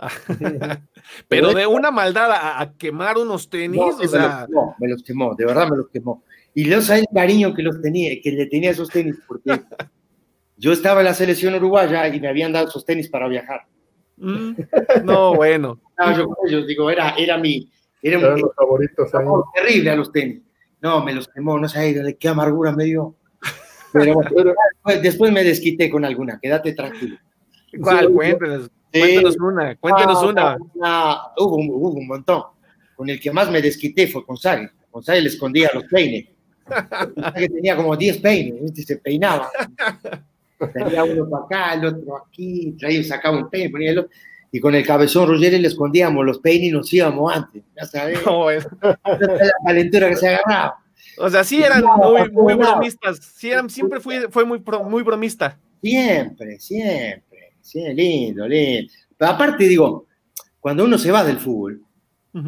Pero de una maldad a, quemar unos tenis, o sea... me los, quemó, de verdad me los quemó. Y yo sabía el cariño que los tenía, que le tenía esos tenis, porque yo estaba en la selección uruguaya y me habían dado esos tenis para viajar. Mm, no, bueno. yo digo, era, era mi... Era un, los favoritos. terrible a los tenis. No, me los quemó, no sé de qué amargura me dio. Pero, después, me desquité con alguna, quédate tranquilo. ¿Cuál? Cuéntanos. Cuéntanos una, cuéntanos ah, una. hubo, un montón. Con el que más me desquité fue con Sari. Con Sari le escondía los peines. que tenía como 10 peines, se peinaba. Tenía uno para acá, el otro aquí, traía, sacaba un peine, ponía el otro. Y con el cabezón Roger le escondíamos los peines y nos íbamos antes. Ya sabes. No, la calentura que se agarraba. O sea, sí eran muy, muy bromistas. Sí eran, siempre fue, fue muy, muy bromista. Siempre, siempre. Sí, lindo, lindo. Pero aparte, digo, cuando uno se va del fútbol,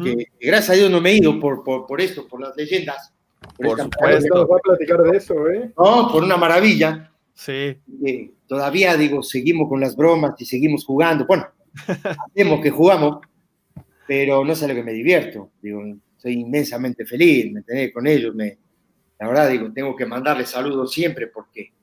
que gracias a Dios no me he ido por, por, esto, por las leyendas. Por, supuesto. a platicar de eso, ¿eh? No, por una maravilla. Sí. todavía, digo, seguimos con las bromas y seguimos jugando. Bueno, hacemos que jugamos, pero no sé lo que me divierto. Digo, soy inmensamente feliz, ¿me entendés? Con ellos, me, la verdad, digo, tengo que mandarles saludos siempre porque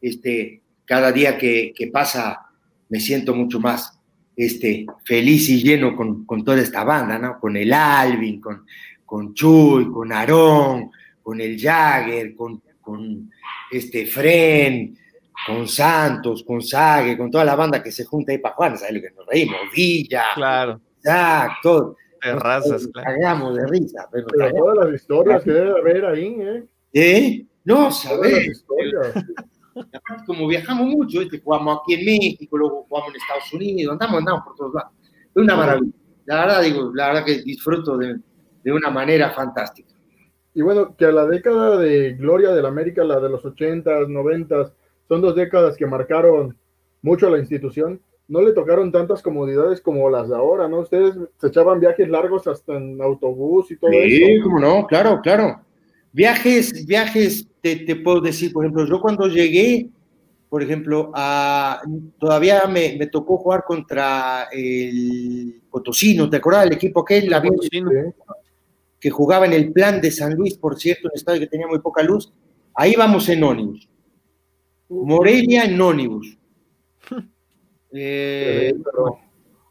este, cada día que, que pasa me siento mucho más este, feliz y lleno con, con toda esta banda, ¿no? Con el Alvin, con, con Chuy, con Aarón, con el Jagger, con, con este Fren, con Santos, con Sague, con toda la banda que se junta ahí para jugar, ¿sabes lo que nos reímos? Villa, claro. Exacto. Terrazas, claro. Cagamos de risa. Pero, todas las historias que debe haber ahí, ¿eh? ¿Eh? No, ¿sabes? Aparte como viajamos mucho, este, jugamos aquí en México, luego jugamos en Estados Unidos, andamos, andamos por todos lados. Es una maravilla. La verdad, digo, la verdad que disfruto de, de una manera fantástica. Y bueno, que a la década de gloria del América, la de los 80s, 90s, son dos décadas que marcaron mucho a la institución. No le tocaron tantas comodidades como las de ahora, ¿no? Ustedes se echaban viajes largos hasta en autobús y todo eso. Sí, cómo no, claro, claro. Viajes, viajes, te, te, puedo decir, por ejemplo, yo cuando llegué, por ejemplo, a, todavía me, me tocó jugar contra el Potosino, ¿te acuerdas del equipo aquel? La. Que jugaba en el plan de San Luis, por cierto, un estadio que tenía muy poca luz. Ahí vamos en ónibus. Morelia en ónibus. Eh,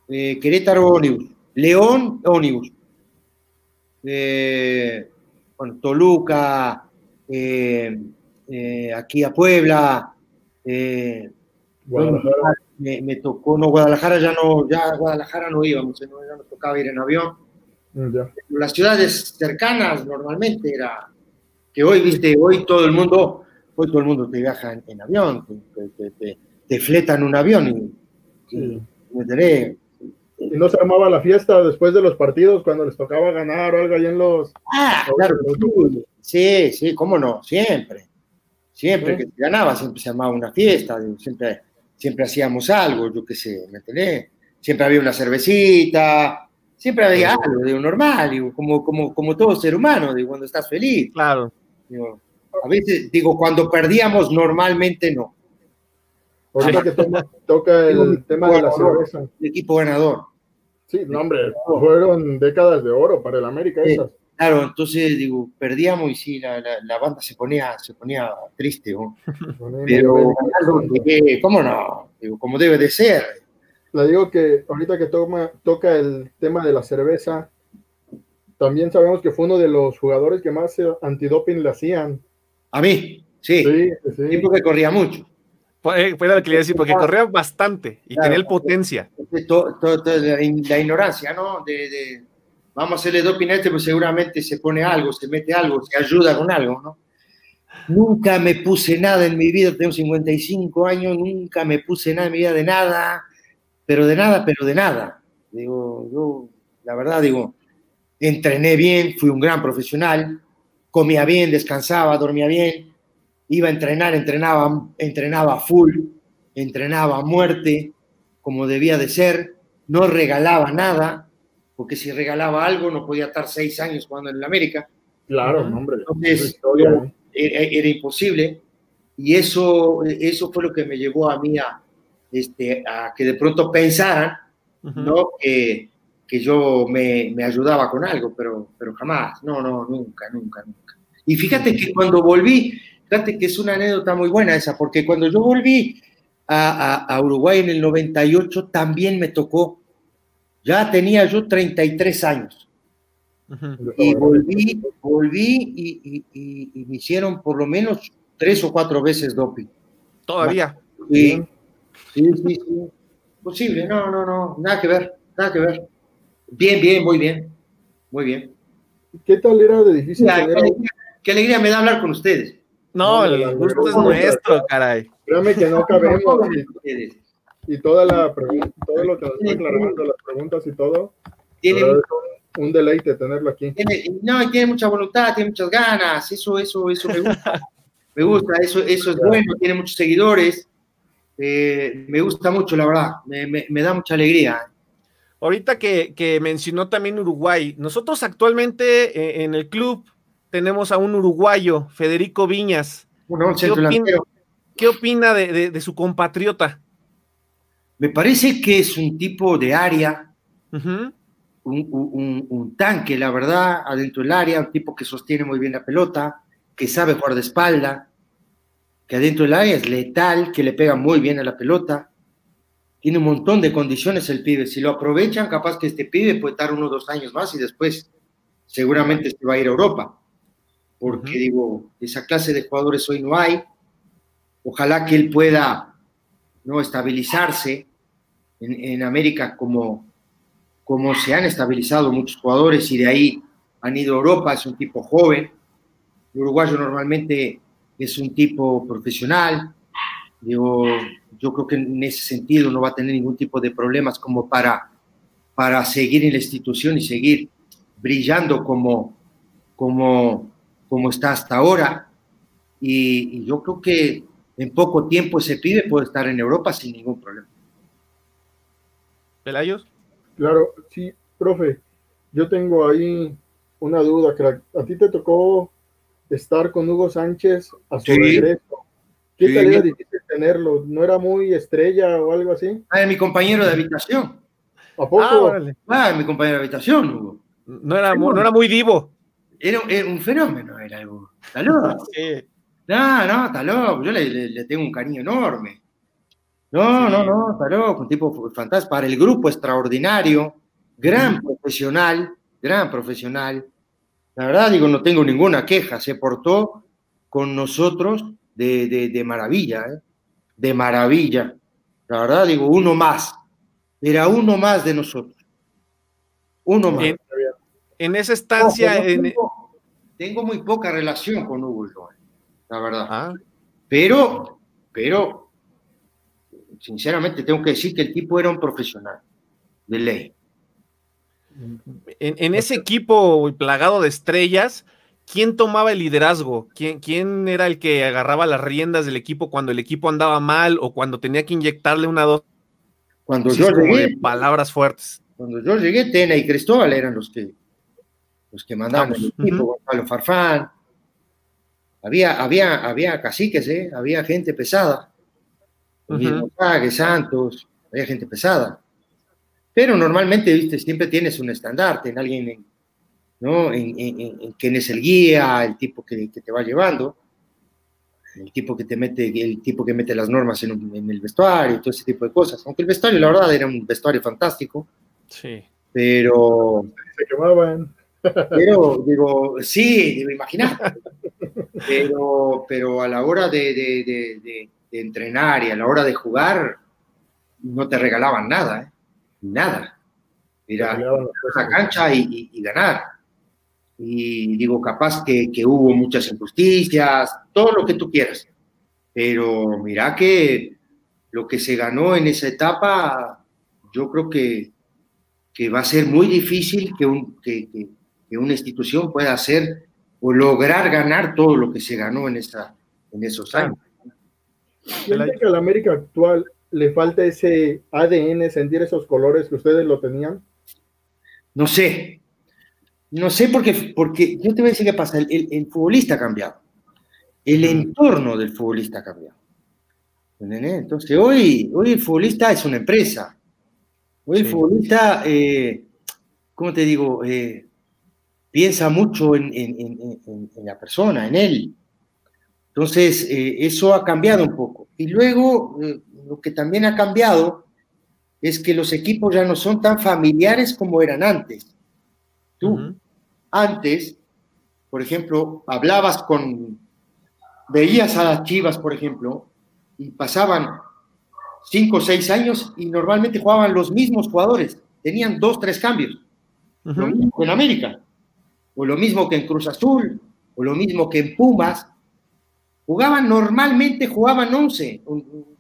eh, Querétaro ónibus. León ónibus. Eh, bueno, Toluca, eh, eh, aquí a Puebla, eh, me, me, tocó, no, Guadalajara ya no, ya a Guadalajara no íbamos, ya nos tocaba ir en avión. Ya. Las ciudades cercanas normalmente era, que hoy, viste, hoy todo el mundo, hoy todo el mundo te viaja en, en avión, te, te, te, te, fletan un avión y, sí. y me tenés, ¿Y no se armaba la fiesta después de los partidos cuando les tocaba ganar o algo ahí en los... Ah, claro, sí, sí, cómo no, siempre. Siempre ¿Sí? que ganaba, siempre se armaba una fiesta, siempre, siempre hacíamos algo, yo qué sé, ¿me entendés? Siempre había una cervecita, siempre había sí. algo, digo, normal, digo, como, como, como todo ser humano, digo, cuando estás feliz. Claro. Digo, a veces, digo, cuando perdíamos, normalmente no. Ahorita que toma, toca el, tema de la cerveza. El equipo ganador. Sí, no, hombre, fueron décadas de oro para el América sí, esas. Claro, entonces digo, perdíamos y sí, la, la, la banda se ponía, se ponía triste, ¿no? pero eh, ¿cómo no? Digo, como debe de ser. Le digo que ahorita que toma, toca el tema de la cerveza, también sabemos que fue uno de los jugadores que más antidoping le hacían. A mí, sí. Sí, sí. porque corría mucho. Fue lo que quería decir, porque corría bastante y claro, tenía el potencia. To, to, to, la, la, ignorancia, ¿no? De, de, vamos a hacerle doping a este, pues seguramente se pone algo, se mete algo, se ayuda con algo, ¿no? Nunca me puse nada en mi vida, tengo 55 años, nunca me puse nada en mi vida de nada, pero de nada, pero de nada. Digo, yo, la verdad, digo, entrené bien, fui un gran profesional, comía bien, descansaba, dormía bien, iba a entrenar, entrenaba, entrenaba full, entrenaba a muerte, como debía de ser, no regalaba nada, porque si regalaba algo no podía estar seis años jugando en el América. Claro, hombre. Entonces, era, era, imposible. Y eso, eso fue lo que me llevó a mí a, este, a que de pronto pensaran, uh -huh. ¿no? Que, que yo me, me, ayudaba con algo, pero, pero jamás, no, no, nunca, nunca, nunca. Y fíjate que cuando volví, Fíjate que es una anécdota muy buena esa, porque cuando yo volví a, a, a, Uruguay en el 98, también me tocó, ya tenía yo 33 años. Uh -huh. Y volví, volví y, y, y, y, me hicieron por lo menos tres o cuatro veces doping. ¿Todavía? Sí, sí, sí, sí. Posible, no, no, no, nada que ver, nada que ver. Bien, bien, muy bien, muy bien. ¿Qué tal era de difícil? Qué, alegría, qué alegría me da hablar con ustedes. No, el gusto es nuestro, caray. Créame que no cabemos. Y, toda la todo lo que nos está aclarando, las preguntas y todo. Tiene un, un, deleite tenerlo aquí. Tiene, no, tiene mucha voluntad, tiene muchas ganas. Eso, eso, eso me gusta. me gusta, eso, eso es bueno, tiene muchos seguidores. Eh, me gusta mucho, la verdad. Me, me, me da mucha alegría. Ahorita que, que, mencionó también Uruguay, nosotros actualmente eh, en el club tenemos a un uruguayo, Federico Viñas. Bueno, ¿Qué, opina, ¿Qué, opina, de, de, de, su compatriota? Me parece que es un tipo de área, uh -huh. un, un, un, tanque, la verdad, adentro del área, un tipo que sostiene muy bien la pelota, que sabe jugar de espalda, que adentro del área es letal, que le pega muy bien a la pelota. Tiene un montón de condiciones el pibe. Si lo aprovechan, capaz que este pibe puede estar uno o dos años más y después seguramente se va a ir a Europa porque uh -huh. digo, esa clase de jugadores hoy no hay. Ojalá que él pueda ¿no? estabilizarse en, América como, como se han estabilizado muchos jugadores y de ahí han ido a Europa, es un tipo joven. El uruguayo normalmente es un tipo profesional, Yo, yo creo que en ese sentido no va a tener ningún tipo de problemas como para, para seguir en la institución y seguir brillando como, como, como está hasta ahora. Y, y yo creo que en poco tiempo ese pibe puede estar en Europa sin ningún problema. ¿Pelayos? Claro, sí, profe. Yo tengo ahí una duda, que a ti te tocó estar con Hugo Sánchez a su regreso. ¿Qué tal era difícil tenerlo? ¿No era muy estrella o algo así? Ah, era mi compañero de habitación. ¿A poco? Ah, ah mi compañero de habitación, Hugo. No era, no era muy divo. Era, un fenómeno, era Hugo. Está loco. No, no, está loco. Yo le, tengo un cariño enorme. No, no, no, está loco. Un tipo fantástico. Para el grupo extraordinario, gran profesional, gran profesional. La verdad, digo, no tengo ninguna queja. Se portó con nosotros de, maravilla, ¿eh? de maravilla. La verdad, digo, uno más. Era uno más de nosotros. Uno más. En, esa estancia. tengo, muy poca relación con Hugo la verdad. Ah. Pero, pero, sinceramente, tengo que decir que el tipo era un profesional, de ley. En, ese equipo plagado de estrellas, ¿quién tomaba el liderazgo? ¿Quién, ¿Quién, era el que agarraba las riendas del equipo cuando el equipo andaba mal o cuando tenía que inyectarle una dos? Cuando yo llegué. palabras fuertes. Cuando yo llegué, Tena y Cristóbal eran los que, los que mandaban el equipo, Gonzalo Farfán. Había, había, había caciques, ¿eh? había gente pesada. Uh Santos, había gente pesada. Pero normalmente, viste, siempre tienes un estandarte en alguien, ¿no? En, en, quien es el guía, el tipo que, te va llevando, el tipo que te mete, el tipo que mete las normas en, el vestuario, todo ese tipo de cosas. Aunque el vestuario, la verdad, era un vestuario fantástico. Sí. Pero. Se quemaban. Pero, digo, sí, digo. Pero, pero a la hora de, de, de, entrenar y a la hora de jugar, no te regalaban nada, ¿eh? nada. Era la cancha y, ganar. Y digo, capaz que, hubo muchas injusticias, todo lo que tú quieras. Pero mira que lo que se ganó en esa etapa, yo creo que, que va a ser muy difícil que, un, que, que, una institución pueda hacer o lograr ganar todo lo que se ganó en, esa, en esos años. ¿Siente que a la América actual le falta ese ADN, sentir esos colores que ustedes lo tenían? No sé. No sé porque, porque yo te voy a decir qué pasa. El, futbolista ha cambiado. El entorno del futbolista ha cambiado. Entonces, hoy, hoy el futbolista es una empresa. Hoy el futbolista, eh, ¿cómo te digo? Eh, piensa mucho en, la persona, en él. Entonces, eh, eso ha cambiado un poco. Y luego, lo que también ha cambiado es que los equipos ya no son tan familiares como eran antes. Tú, antes, por ejemplo, hablabas con, veías a las chivas, por ejemplo, y pasaban cinco o seis años y normalmente jugaban los mismos jugadores, tenían dos, tres cambios. Lo mismo en América, o lo mismo que en Cruz Azul, o lo mismo que en Pumas, Jugaban normalmente, jugaban 11.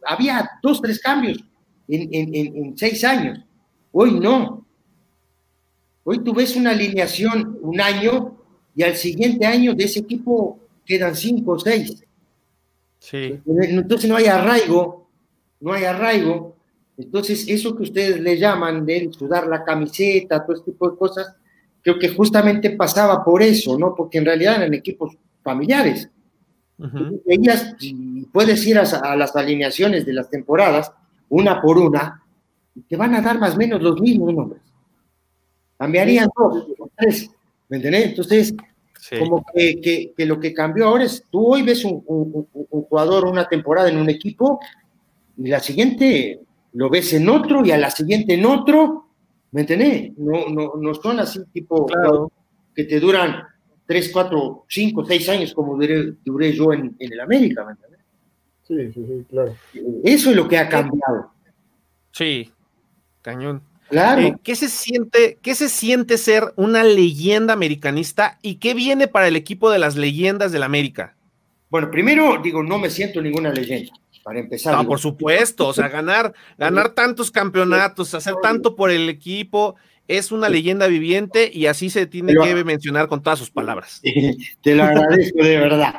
Había dos, tres cambios en, seis años. Hoy no. Hoy tú ves una alineación un año y al siguiente año de ese equipo quedan cinco o seis. Sí. Entonces no hay arraigo, no hay arraigo. Entonces eso que ustedes le llaman de sudar la camiseta, todo este tipo de cosas, creo que justamente pasaba por eso, ¿no? Porque en realidad eran equipos familiares puedes ir a, las alineaciones de las temporadas, una por una, y te van a dar más o menos los mismos nombres. Cambiarían dos o tres, ¿me entiendes? Entonces, como que, lo que cambió ahora es, tú hoy ves un, jugador una temporada en un equipo, y la siguiente lo ves en otro, y a la siguiente en otro, ¿me entendés? No, no, no son así tipo que te duran tres, cuatro, cinco, seis años como duré, yo en, el América, ¿me Sí, sí, sí, claro. Eso es lo que ha cambiado. Sí, cañón. Claro. Eh, ¿qué, se siente, ¿Qué se siente ser una leyenda americanista y qué viene para el equipo de las leyendas del América? Bueno, primero digo, no me siento ninguna leyenda. Para empezar. No, por supuesto, o sea, ganar, ganar tantos campeonatos, hacer tanto por el equipo, es una leyenda viviente y así se tiene que mencionar con todas sus palabras. Te lo agradezco de verdad.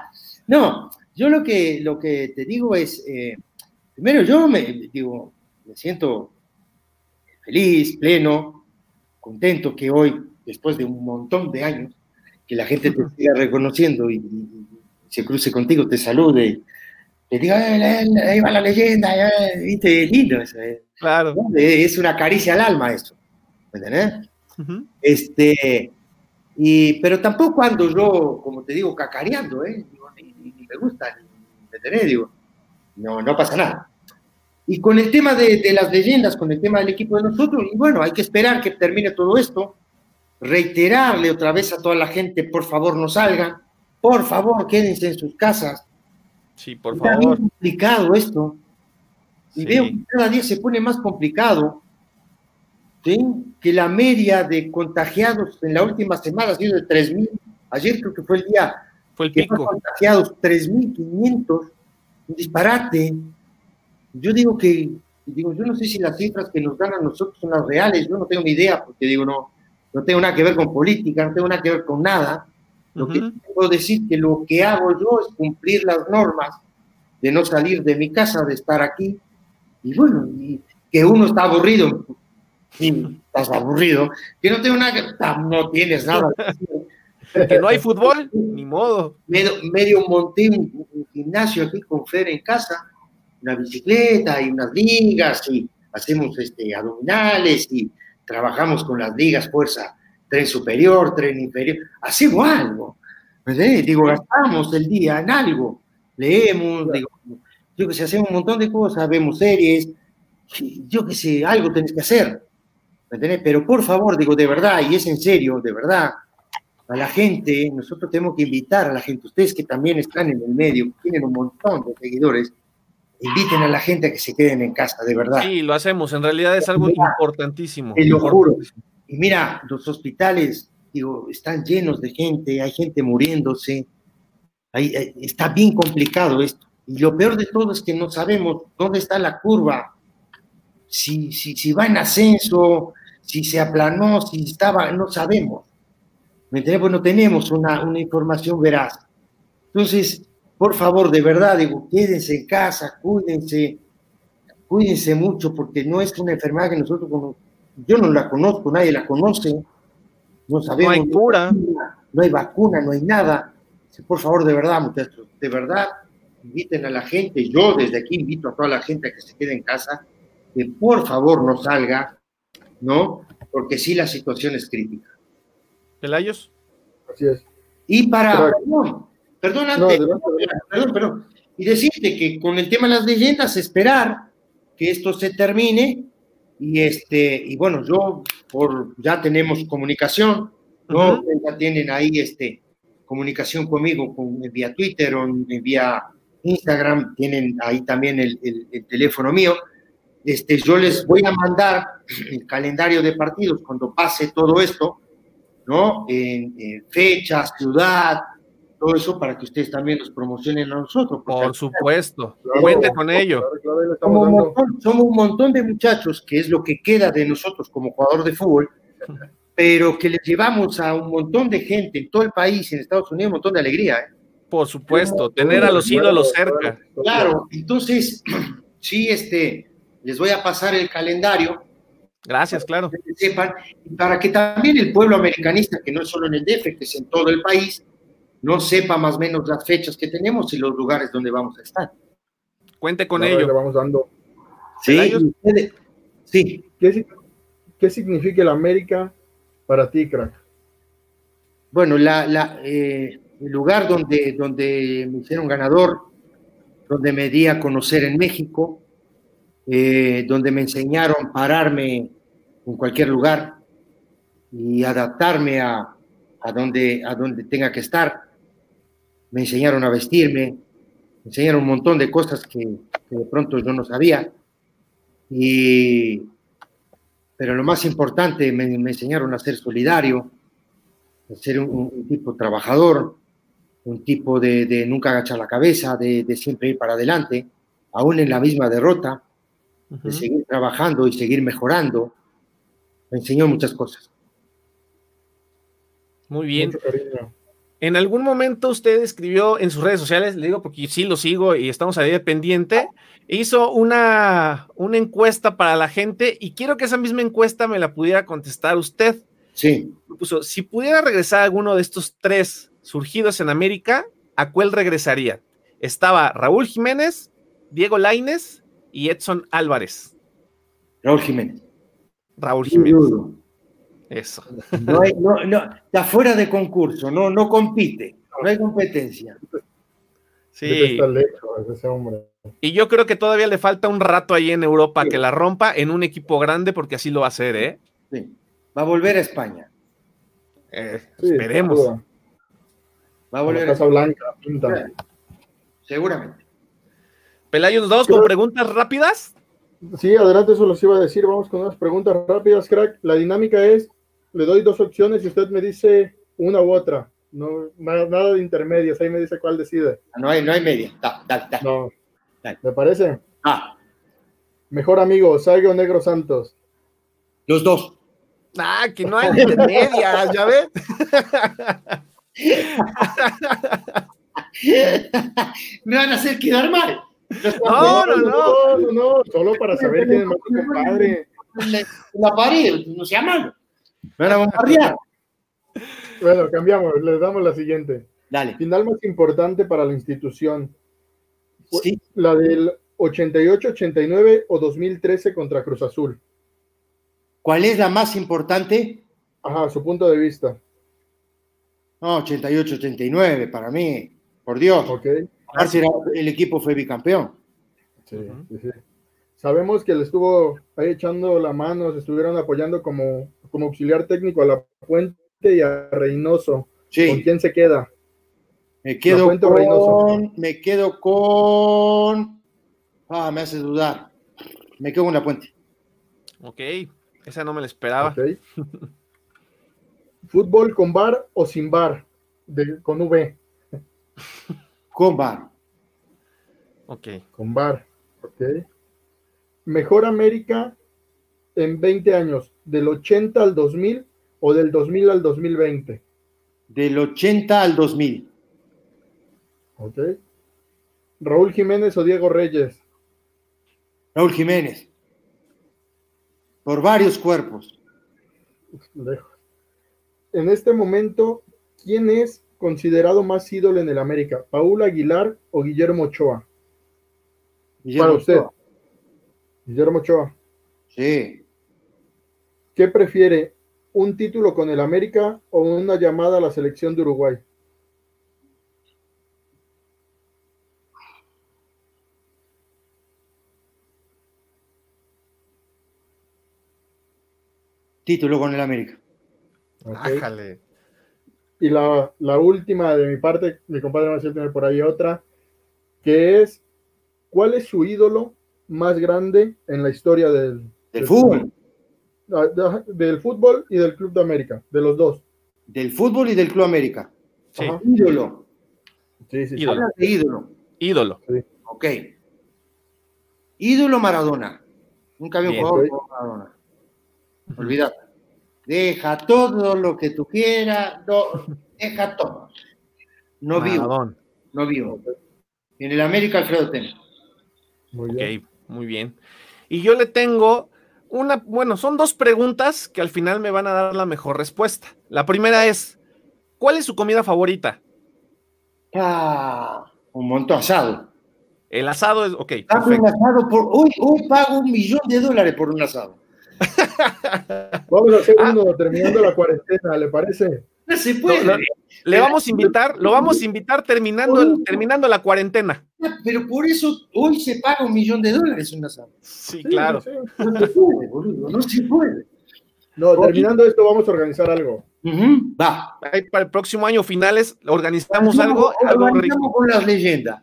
No, yo lo que, lo que te digo es, eh, primero yo me, digo, me siento feliz, pleno, contento que hoy, después de un montón de años, que la gente te siga reconociendo y, se cruce contigo, te salude, te diga, ahí va la leyenda, viste, lindo eso. Eh. Claro. Es una caricia al alma eso. Este, y, pero tampoco ando yo, como te digo, cacareando, ¿eh? ni, me gusta, ¿me Digo, no, no pasa nada. Y con el tema de, las leyendas, con el tema del equipo de nosotros, y bueno, hay que esperar que termine todo esto, reiterarle otra vez a toda la gente, por favor no salgan, por favor quédense en sus casas. Sí, por favor. Está complicado esto. Y veo que cada día se pone más complicado que la media de contagiados en la última semana ha sido de 3.000. Ayer creo que fue el día fue el que pico. contagiados, 3.500, un disparate. Yo digo que, digo, yo no sé si las cifras que nos dan a nosotros son las reales, yo no tengo ni idea, porque digo, no, no tengo nada que ver con política, no tengo nada que ver con nada. Lo que puedo decir que lo que hago yo es cumplir las normas de no salir de mi casa, de estar aquí. Y bueno, y que uno está aburrido, estás aburrido, que no tengo nada no tienes nada. que no hay fútbol, ni modo. Medio, medio monté un, gimnasio aquí con Fer en casa, una bicicleta y unas ligas y hacemos este, abdominales y trabajamos con las ligas, fuerza, tren superior, tren inferior, hacemos algo. Digo, gastamos el día en algo, leemos, digo, yo que sé, hacemos un montón de cosas, vemos series, yo que sé, algo tenés que hacer. Pero por favor, digo, de verdad, y es en serio, de verdad, a la gente, nosotros tenemos que invitar a la gente, ustedes que también están en el medio, tienen un montón de seguidores, inviten a la gente a que se queden en casa, de verdad. Sí, lo hacemos, en realidad es algo importantísimo. Te lo juro. Y mira, los hospitales, digo, están llenos de gente, hay gente muriéndose, está bien complicado esto. Y lo peor de todo es que no sabemos dónde está la curva si, si, si va en ascenso, si se aplanó, si estaba, no sabemos. ¿Me Pues no tenemos una, una, información veraz. Entonces, por favor, de verdad, digo, quédense en casa, cuídense, cuídense mucho, porque no es una enfermedad que nosotros, yo no la conozco, nadie la conoce, no sabemos. No hay cura. No hay vacuna, no hay nada. Por favor, de verdad, muchachos, de verdad, inviten a la gente, yo desde aquí invito a toda la gente a que se quede en casa, que por favor no salga, ¿no? Porque sí la situación es crítica. ¿Pelayos? Así es. Y para, perdón, perdón, perdón, perdón, y decirte que con el tema de las leyendas, esperar que esto se termine y este, y bueno, yo por ya tenemos comunicación, ¿no? Ya tienen ahí este comunicación conmigo con, vía Twitter o vía Instagram, tienen ahí también el teléfono mío este, yo les voy a mandar el calendario de partidos cuando pase todo esto, ¿no? En, fecha, ciudad, todo eso para que ustedes también los promocionen a nosotros. Por supuesto, cuente con ello. Somos un, montón, de muchachos, que es lo que queda de nosotros como jugador de fútbol, pero que les llevamos a un montón de gente en todo el país, en Estados Unidos, un montón de alegría. ¿eh? Por supuesto, tener a los ídolos cerca. Claro, entonces, sí, este, les voy a pasar el calendario. Gracias, claro. Para que sepan, para que también el pueblo americanista, que no es solo en el DF, que es en todo el país, no sepa más o menos las fechas que tenemos y los lugares donde vamos a estar. Cuente con ello. vamos dando. Sí, sí. ¿Qué, significa el América para ti, crack? Bueno, la, eh, el lugar donde, donde me hicieron ganador, donde me di a conocer en México, eh, donde me enseñaron pararme en cualquier lugar y adaptarme a, a, donde, a donde tenga que estar. Me enseñaron a vestirme, me enseñaron un montón de cosas que, de pronto yo no sabía. Y, pero lo más importante, me, enseñaron a ser solidario, a ser un, tipo trabajador, un tipo de, nunca agachar la cabeza, de, de siempre ir para adelante aún en la misma derrota, de seguir trabajando y seguir mejorando. Me enseñó muchas cosas. Muy bien. En algún momento usted escribió en sus redes sociales, le digo porque sí lo sigo y estamos ahí de pendiente, hizo una, una encuesta para la gente y quiero que esa misma encuesta me la pudiera contestar usted. Sí. Puso, si pudiera regresar a alguno de estos tres surgidos en América, ¿a cuál regresaría? Estaba Raúl Jiménez, Diego Laines y Edson Álvarez. Raúl Jiménez. Raúl Jiménez. Eso. No, hay, no, no, está fuera de concurso, no, no compite, no hay competencia. Sí. Y yo creo que todavía le falta un rato ahí en Europa que la rompa en un equipo grande, porque así lo va a hacer, ¿eh? Sí. Va a volver a España. Eh, esperemos. Va a volver a Casa Blanca, pinta. Seguramente. Pelayo, ¿nos vamos con preguntas rápidas? Sí, adelante, eso los iba a decir. Vamos con unas preguntas rápidas, crack. La dinámica es, le doy dos opciones y usted me dice una u otra. No, nada, de intermedias, ahí me dice cuál decide. Ah, no hay, no hay media. Da, da, da. No. ¿Me parece? Ah. Mejor amigo, Saigo Negro Santos. Los dos. Ah, que no hay intermedias, ¿ya ves? me van a hacer quedar mal. No, no, no, no, no, solo para saber quién es más compadre. La pared, no sea malo. Me van a bombardear. Bueno, cambiamos, les damos la siguiente. Dale. Final más importante para la institución. Sí. La del 88-89 o 2013 contra Cruz Azul. ¿Cuál es la más importante? Ajá, su punto de vista. No, 88-89, para mí, por Dios. Ok. El equipo fue bicampeón. Sí, sí, sí. Sabemos que le estuvo ahí echando la mano, se estuvieron apoyando como, como auxiliar técnico a la Puente y a Reynoso. Sí. ¿Con quién se queda? Me quedo con, Reynoso. me quedo con, ah, me hace dudar. Me quedo con la Puente. Ok, esa no me la esperaba. Okay. ¿Fútbol con bar o sin bar? De, con V. Con bar. Ok. Con bar. Ok. Mejor América en 20 años, del 80 al 2000 o del 2000 al 2020. Del 80 al 2000. Ok. Raúl Jiménez o Diego Reyes. Raúl Jiménez. Por varios cuerpos. Lejos. En este momento, ¿quién es considerado más ídolo en el América? ¿Paul Aguilar o Guillermo Ochoa? Guillermo Para usted. Ochoa. Guillermo Ochoa. Sí. ¿Qué prefiere? ¿Un título con el América o una llamada a la selección de Uruguay? Título con el América. Okay. Ájale. Y la, la, última de mi parte, mi compadre Marcel tiene por ahí otra, que es, ¿cuál es su ídolo más grande en la historia del, del, del fútbol? fútbol? Del fútbol y del Club de América, de los dos. Del fútbol y del Club América. Sí. Ajá. Ídolo. Sí, sí, ídolo. De ídolo. Ídolo. Sí. Ok. Ídolo Maradona. Nunca había un Bien, jugador ok. como Maradona. Olvídate. Deja todo lo que tú quieras, no, deja todo. No vivo, Maradón. no vivo. En el América, Alfredo Tena. Muy bien. Ok, muy bien. Y yo le tengo una, bueno, son dos preguntas que al final me van a dar la mejor respuesta. La primera es, ¿cuál es su comida favorita? Ah, un montón asado. El asado es, ok, Pago un asado por, hoy, hoy pago un millón de dólares por un asado. Vamos a hacer Ah. uno terminando la cuarentena, ¿le parece? No se puede. No, no, Le vamos a invitar, lo vamos a invitar terminando, el- terminando la cuarentena. Pero por eso hoy se paga un millón de dólares un asado. Sí, claro. No se puede, boludo, no se puede. No, terminando esto, vamos a organizar algo. Va. Para el próximo año finales organizamos algo, algo rico. Organizamos con las leyendas.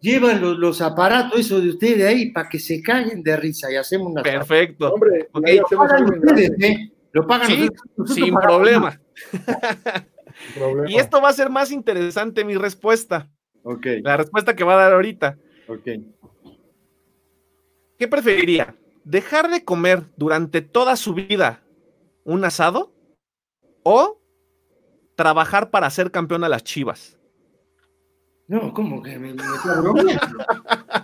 Llevan los, los aparatos esos de ustedes ahí para que se caguen de risa y hacemos una. Perfecto. Hombre, Ok. ahí Lo hacemos pagan algo en ustedes, ¿eh? Lo pagan Sí, sin problema. Y esto va a ser más interesante mi respuesta. Ok. La respuesta que va a dar ahorita. Ok. ¿Qué preferiría? ¿Dejar de comer durante toda su vida un asado o trabajar para ser campeón a las chivas? No, ¿cómo que me, bromeando?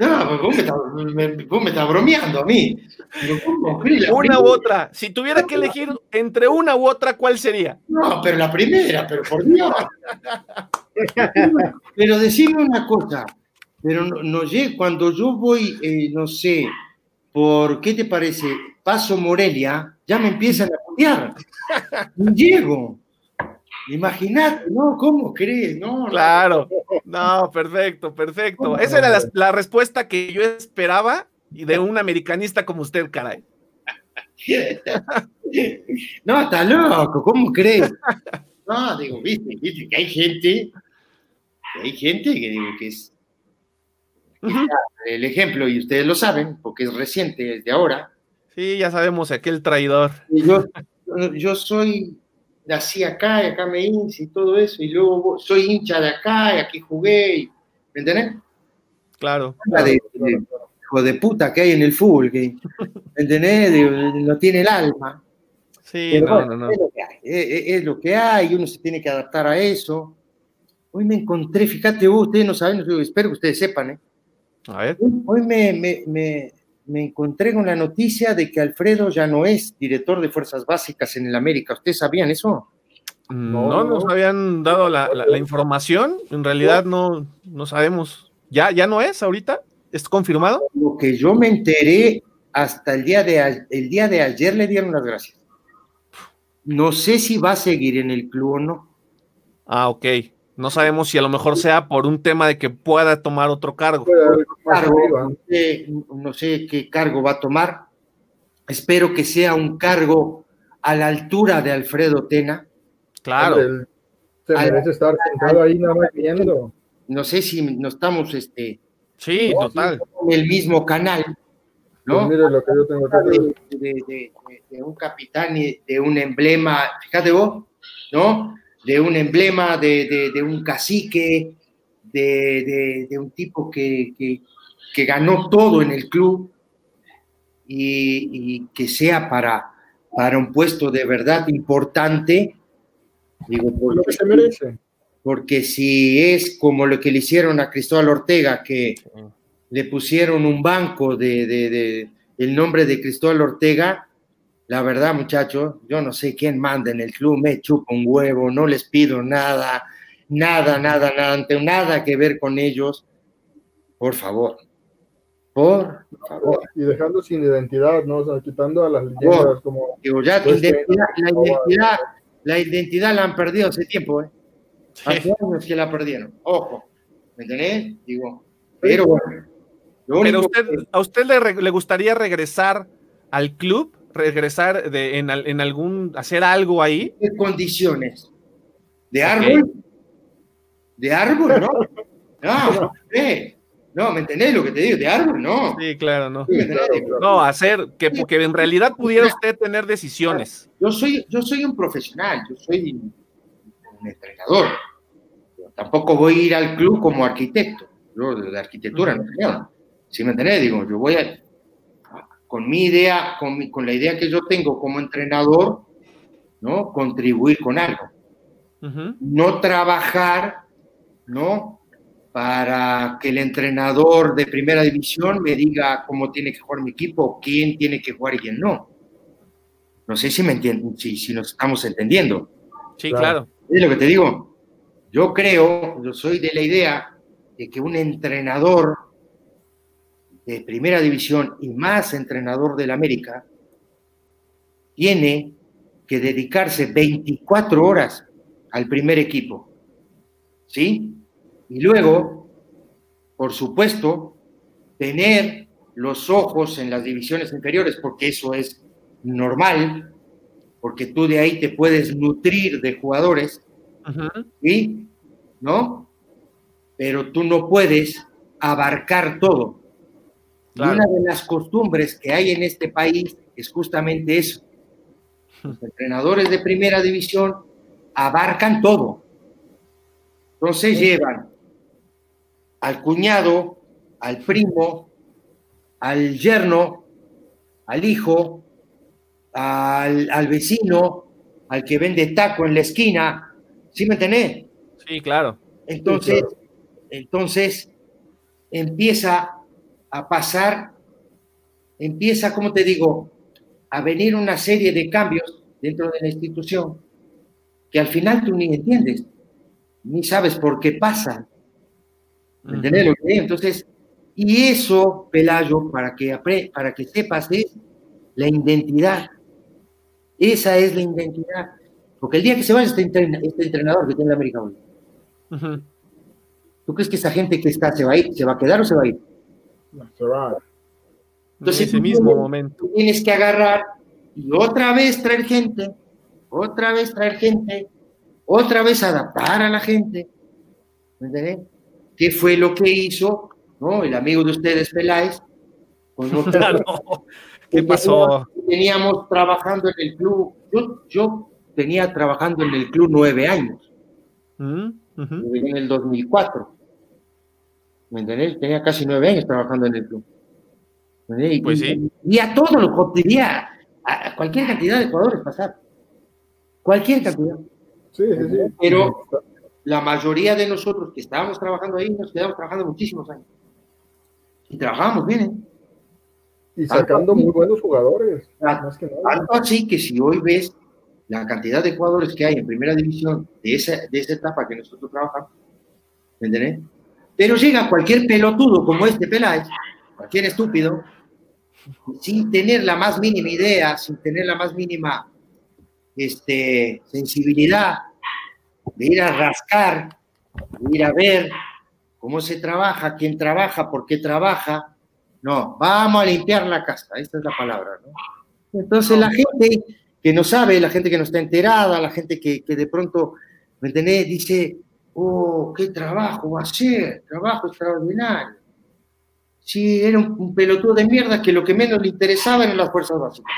No, vos me estás, bromeando a mí. una u otra. Si tuviera que elegir entre una u otra, ¿cuál sería? No, pero la primera, pero por Dios. pero decime una cosa. Pero no, no cuando yo voy, eh, no sé, por, ¿qué te parece? Paso Morelia, ya me empiezan a putear. Llego. Imagínate, ¿no? ¿Cómo crees? No, claro. No, perfecto, perfecto. Esa era la, respuesta que yo esperaba de un americanista como usted, caray. No, está loco, ¿cómo crees? No, digo, viste, viste que hay gente, que hay gente que digo que es el ejemplo, y ustedes lo saben, porque es reciente, es de ahora. Sí, ya sabemos, aquel traidor. yo, yo soy, nací acá, y acá me hice y todo eso, y luego soy hincha de acá, y aquí jugué, ¿me entendés? Claro. hijo de puta que hay en el fútbol, que, ¿me entendés? no tiene el alma. Sí, no, no, no. Es lo, que hay, es, lo que hay, uno se tiene que adaptar a eso. Hoy me encontré, fíjate vos, ustedes no saben, espero que ustedes sepan, ¿eh? Hoy me, encontré con la noticia de que Alfredo ya no es director de Fuerzas Básicas en el América. ¿Ustedes sabían eso? No, nos habían dado la, información. En realidad no, no sabemos. ¿Ya, ¿Ya no es ahorita? ¿Es confirmado? Lo que yo me enteré hasta el día de, el día de ayer le dieron las gracias. No sé si va a seguir en el club o no. Ah, ok. No sabemos si a lo mejor sea por un tema de que pueda tomar otro cargo. no, sé, qué cargo va a tomar. Espero que sea un cargo a la altura de Alfredo Tena. Claro. Se merece estar sentado ahí nada más viendo. No sé si no estamos este. Sí, total. En el mismo canal. ¿no? Pues mire lo que yo tengo que de, de, de, un capitán y de un emblema, fíjate vos, ¿no? De un emblema, de, un cacique, de, un tipo que, ganó todo en el club y, que sea para, para un puesto de verdad importante. Digo, porque, lo que se merece. Porque si es como lo que le hicieron a Cristóbal Ortega, que le pusieron un banco de, de el nombre de Cristóbal Ortega, la verdad, muchachos, yo no sé quién manda en el club, me chupo un huevo, no les pido nada, nada, nada, nada, nada que ver con ellos. Por favor, por favor. Y dejando sin identidad, ¿no? O sea, quitando a las leyendas como. Digo, ya pues, identidad, la, identidad, la identidad la han perdido hace tiempo, ¿eh? Hace años que la perdieron. Ojo, ¿me entendés? Digo, pero bueno. Pero usted, ¿a usted le, le gustaría regresar al club? Regresar de, en, en, algún, hacer algo ahí? ¿Qué condiciones? ¿De árbol? ¿De árbol? No. No, no, ¿me entendés lo que te digo? ¿De árbol? No. Sí, claro, no. No, hacer, que, porque en realidad pudiera usted tener decisiones. Yo soy, yo soy un profesional, yo soy un entrenador. tampoco voy a ir al club como arquitecto. Yo de arquitectura no Si me entendés, digo, yo voy a, con mi idea, con, con la idea que yo tengo como entrenador, ¿no? Contribuir con algo. No trabajar, ¿no? Para que el entrenador de primera división me diga cómo tiene que jugar mi equipo, quién tiene que jugar y quién no. No sé si me entienden, si, si nos estamos entendiendo. Sí, claro. Es lo que te digo. Yo creo, yo soy de la idea de que un entrenador de primera división y más entrenador del América, tiene que dedicarse 24 horas al primer equipo. ¿Sí? Y luego, por supuesto, tener los ojos en las divisiones inferiores, porque eso es normal, porque tú de ahí te puedes nutrir de jugadores, ¿sí? ¿No? Pero tú no puedes abarcar todo. Y una de las costumbres que hay en este país es justamente eso. Los entrenadores de primera división abarcan todo. Entonces llevan al cuñado, al primo, al yerno, al hijo, al, vecino, al que vende taco en la esquina. ¿Sí me entendés? Sí, claro. Entonces, entonces empieza a pasar, empieza, como te digo, a venir una serie de cambios dentro de la institución que al final tú ni entiendes, ni sabes por qué pasan. ¿Me entiendes lo que Entonces, y eso, Pelayo, para que, para que sepas, es la identidad. Esa es la identidad. Porque el día que se vaya este, este entrenador que tiene la América hoy, ¿tú crees que esa gente que está se va a ir, se va a quedar o se va a ir? Entonces, ese mismo momento. tienes que agarrar y otra vez traer gente, otra vez traer gente, otra vez adaptar a la gente. ¿Me entiendes? ¿Qué fue lo que hizo ¿no? el amigo de ustedes, Peláez? ¿Qué pasó? Teníamos, trabajando en el club, yo, tenía trabajando en el club nueve años, mm, en el 2004. ¿Me entendés? Tenía casi nueve años trabajando en el club. Y, pues sí. Y a todos los podía, a cualquier cantidad de jugadores pasar. Cualquier cantidad. Sí, sí, sí. Pero la mayoría de nosotros que estábamos trabajando ahí nos quedamos trabajando muchísimos años. Y trabajamos bien, ¿eh? Y sacando muy buenos jugadores. Tanto así que si hoy ves la cantidad de jugadores que hay en primera división de esa, de esa etapa que nosotros trabajamos, ¿entendés? Pero llega cualquier pelotudo como este Peláez, cualquier estúpido, sin tener la más mínima idea, sin tener la más mínima este, sensibilidad de ir a rascar, de ir a ver cómo se trabaja, quién trabaja, por qué trabaja, no, vamos a limpiar la casa, esta es la palabra, ¿no? Entonces la gente que no sabe, la gente que no está enterada, la gente que, de pronto, ¿me entendés? Dice, oh, qué trabajo va a ser, trabajo extraordinario. Sí, era un, pelotudo de mierda que lo que menos le interesaba eran las fuerzas básicas.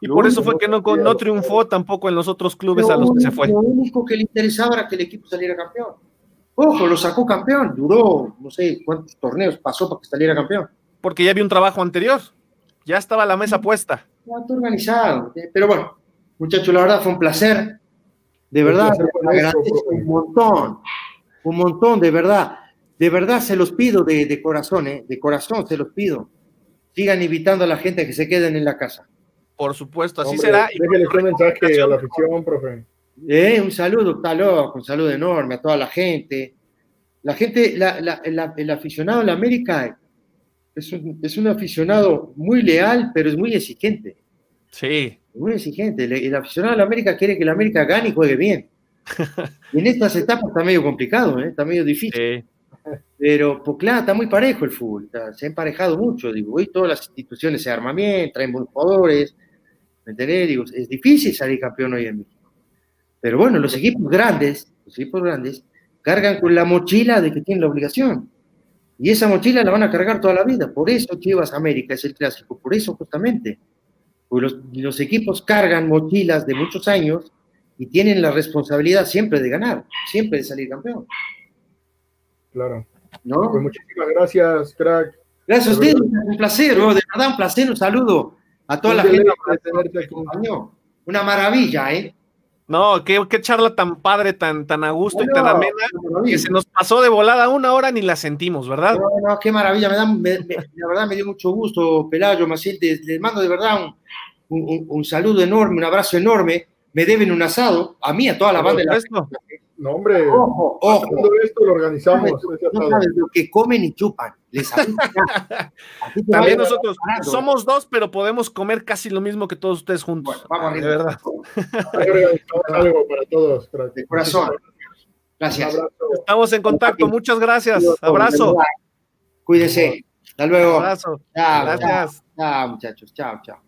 Y por eso fue que no, no triunfó tampoco en los otros clubes a los que se fue. Lo único que le interesaba era que el equipo saliera campeón. Ojo, lo sacó campeón, duró no sé cuántos torneos pasó para que saliera campeón. Porque ya había un trabajo anterior, ya estaba la mesa puesta. Ya está organizado. Pero bueno, muchachos, la verdad fue un placer. De verdad, un montón, un montón, de verdad. De verdad se los pido de, de corazón, ¿eh? de corazón se los pido. Sigan invitando a la gente a que se queden en la casa. Por supuesto, así será. Déjale un mensaje a la afición, profe. Eh, un saludo, está loco, un saludo enorme a toda la gente. La gente, el aficionado en la América es un, es un, aficionado muy leal, pero es muy exigente. Sí. Muy exigente. El, aficionado de la América quiere que la América gane y juegue bien. y en estas etapas está medio complicado, ¿eh? está medio difícil. Pero, pues claro, está muy parejo el fútbol, se ha emparejado mucho. Digo, hoy todas las instituciones se arman bien, traen buenos jugadores. ¿Me entendés? Digo, es difícil salir campeón hoy en México. Pero bueno, los equipos grandes, los equipos grandes, cargan con la mochila de que tienen la obligación. Y esa mochila la van a cargar toda la vida. Por eso Chivas América es el clásico, por eso justamente. Los, equipos cargan mochilas de muchos años y tienen la responsabilidad siempre de ganar, siempre de salir campeón. Claro. ¿No? Pues muchísimas gracias, crack. Gracias a ustedes, un placer, de verdad un placer, un saludo a toda la gente. Una maravilla, ¿eh? No, qué, charla tan padre, tan, tan a gusto y tan amena, que se nos pasó de volada una hora ni la sentimos, ¿verdad? No, no, qué maravilla, me da, la verdad me dio mucho gusto, Pelayo, Maciel, les, mando de verdad un, un, saludo enorme, un abrazo enorme, me deben un asado, a mí, a toda la banda de la no, hombre, ojo, ojo. esto lo organizamos. No sabes, lo que comen y chupan. Les También nosotros somos dos, pero podemos comer casi lo mismo que todos ustedes juntos. vamos De verdad. algo para todos. De corazón. Gracias. Estamos en contacto. Muchas gracias. Abrazo. Cuídese. Hasta luego. Abrazo. Chao, Gracias. chao muchachos. Chao, chao.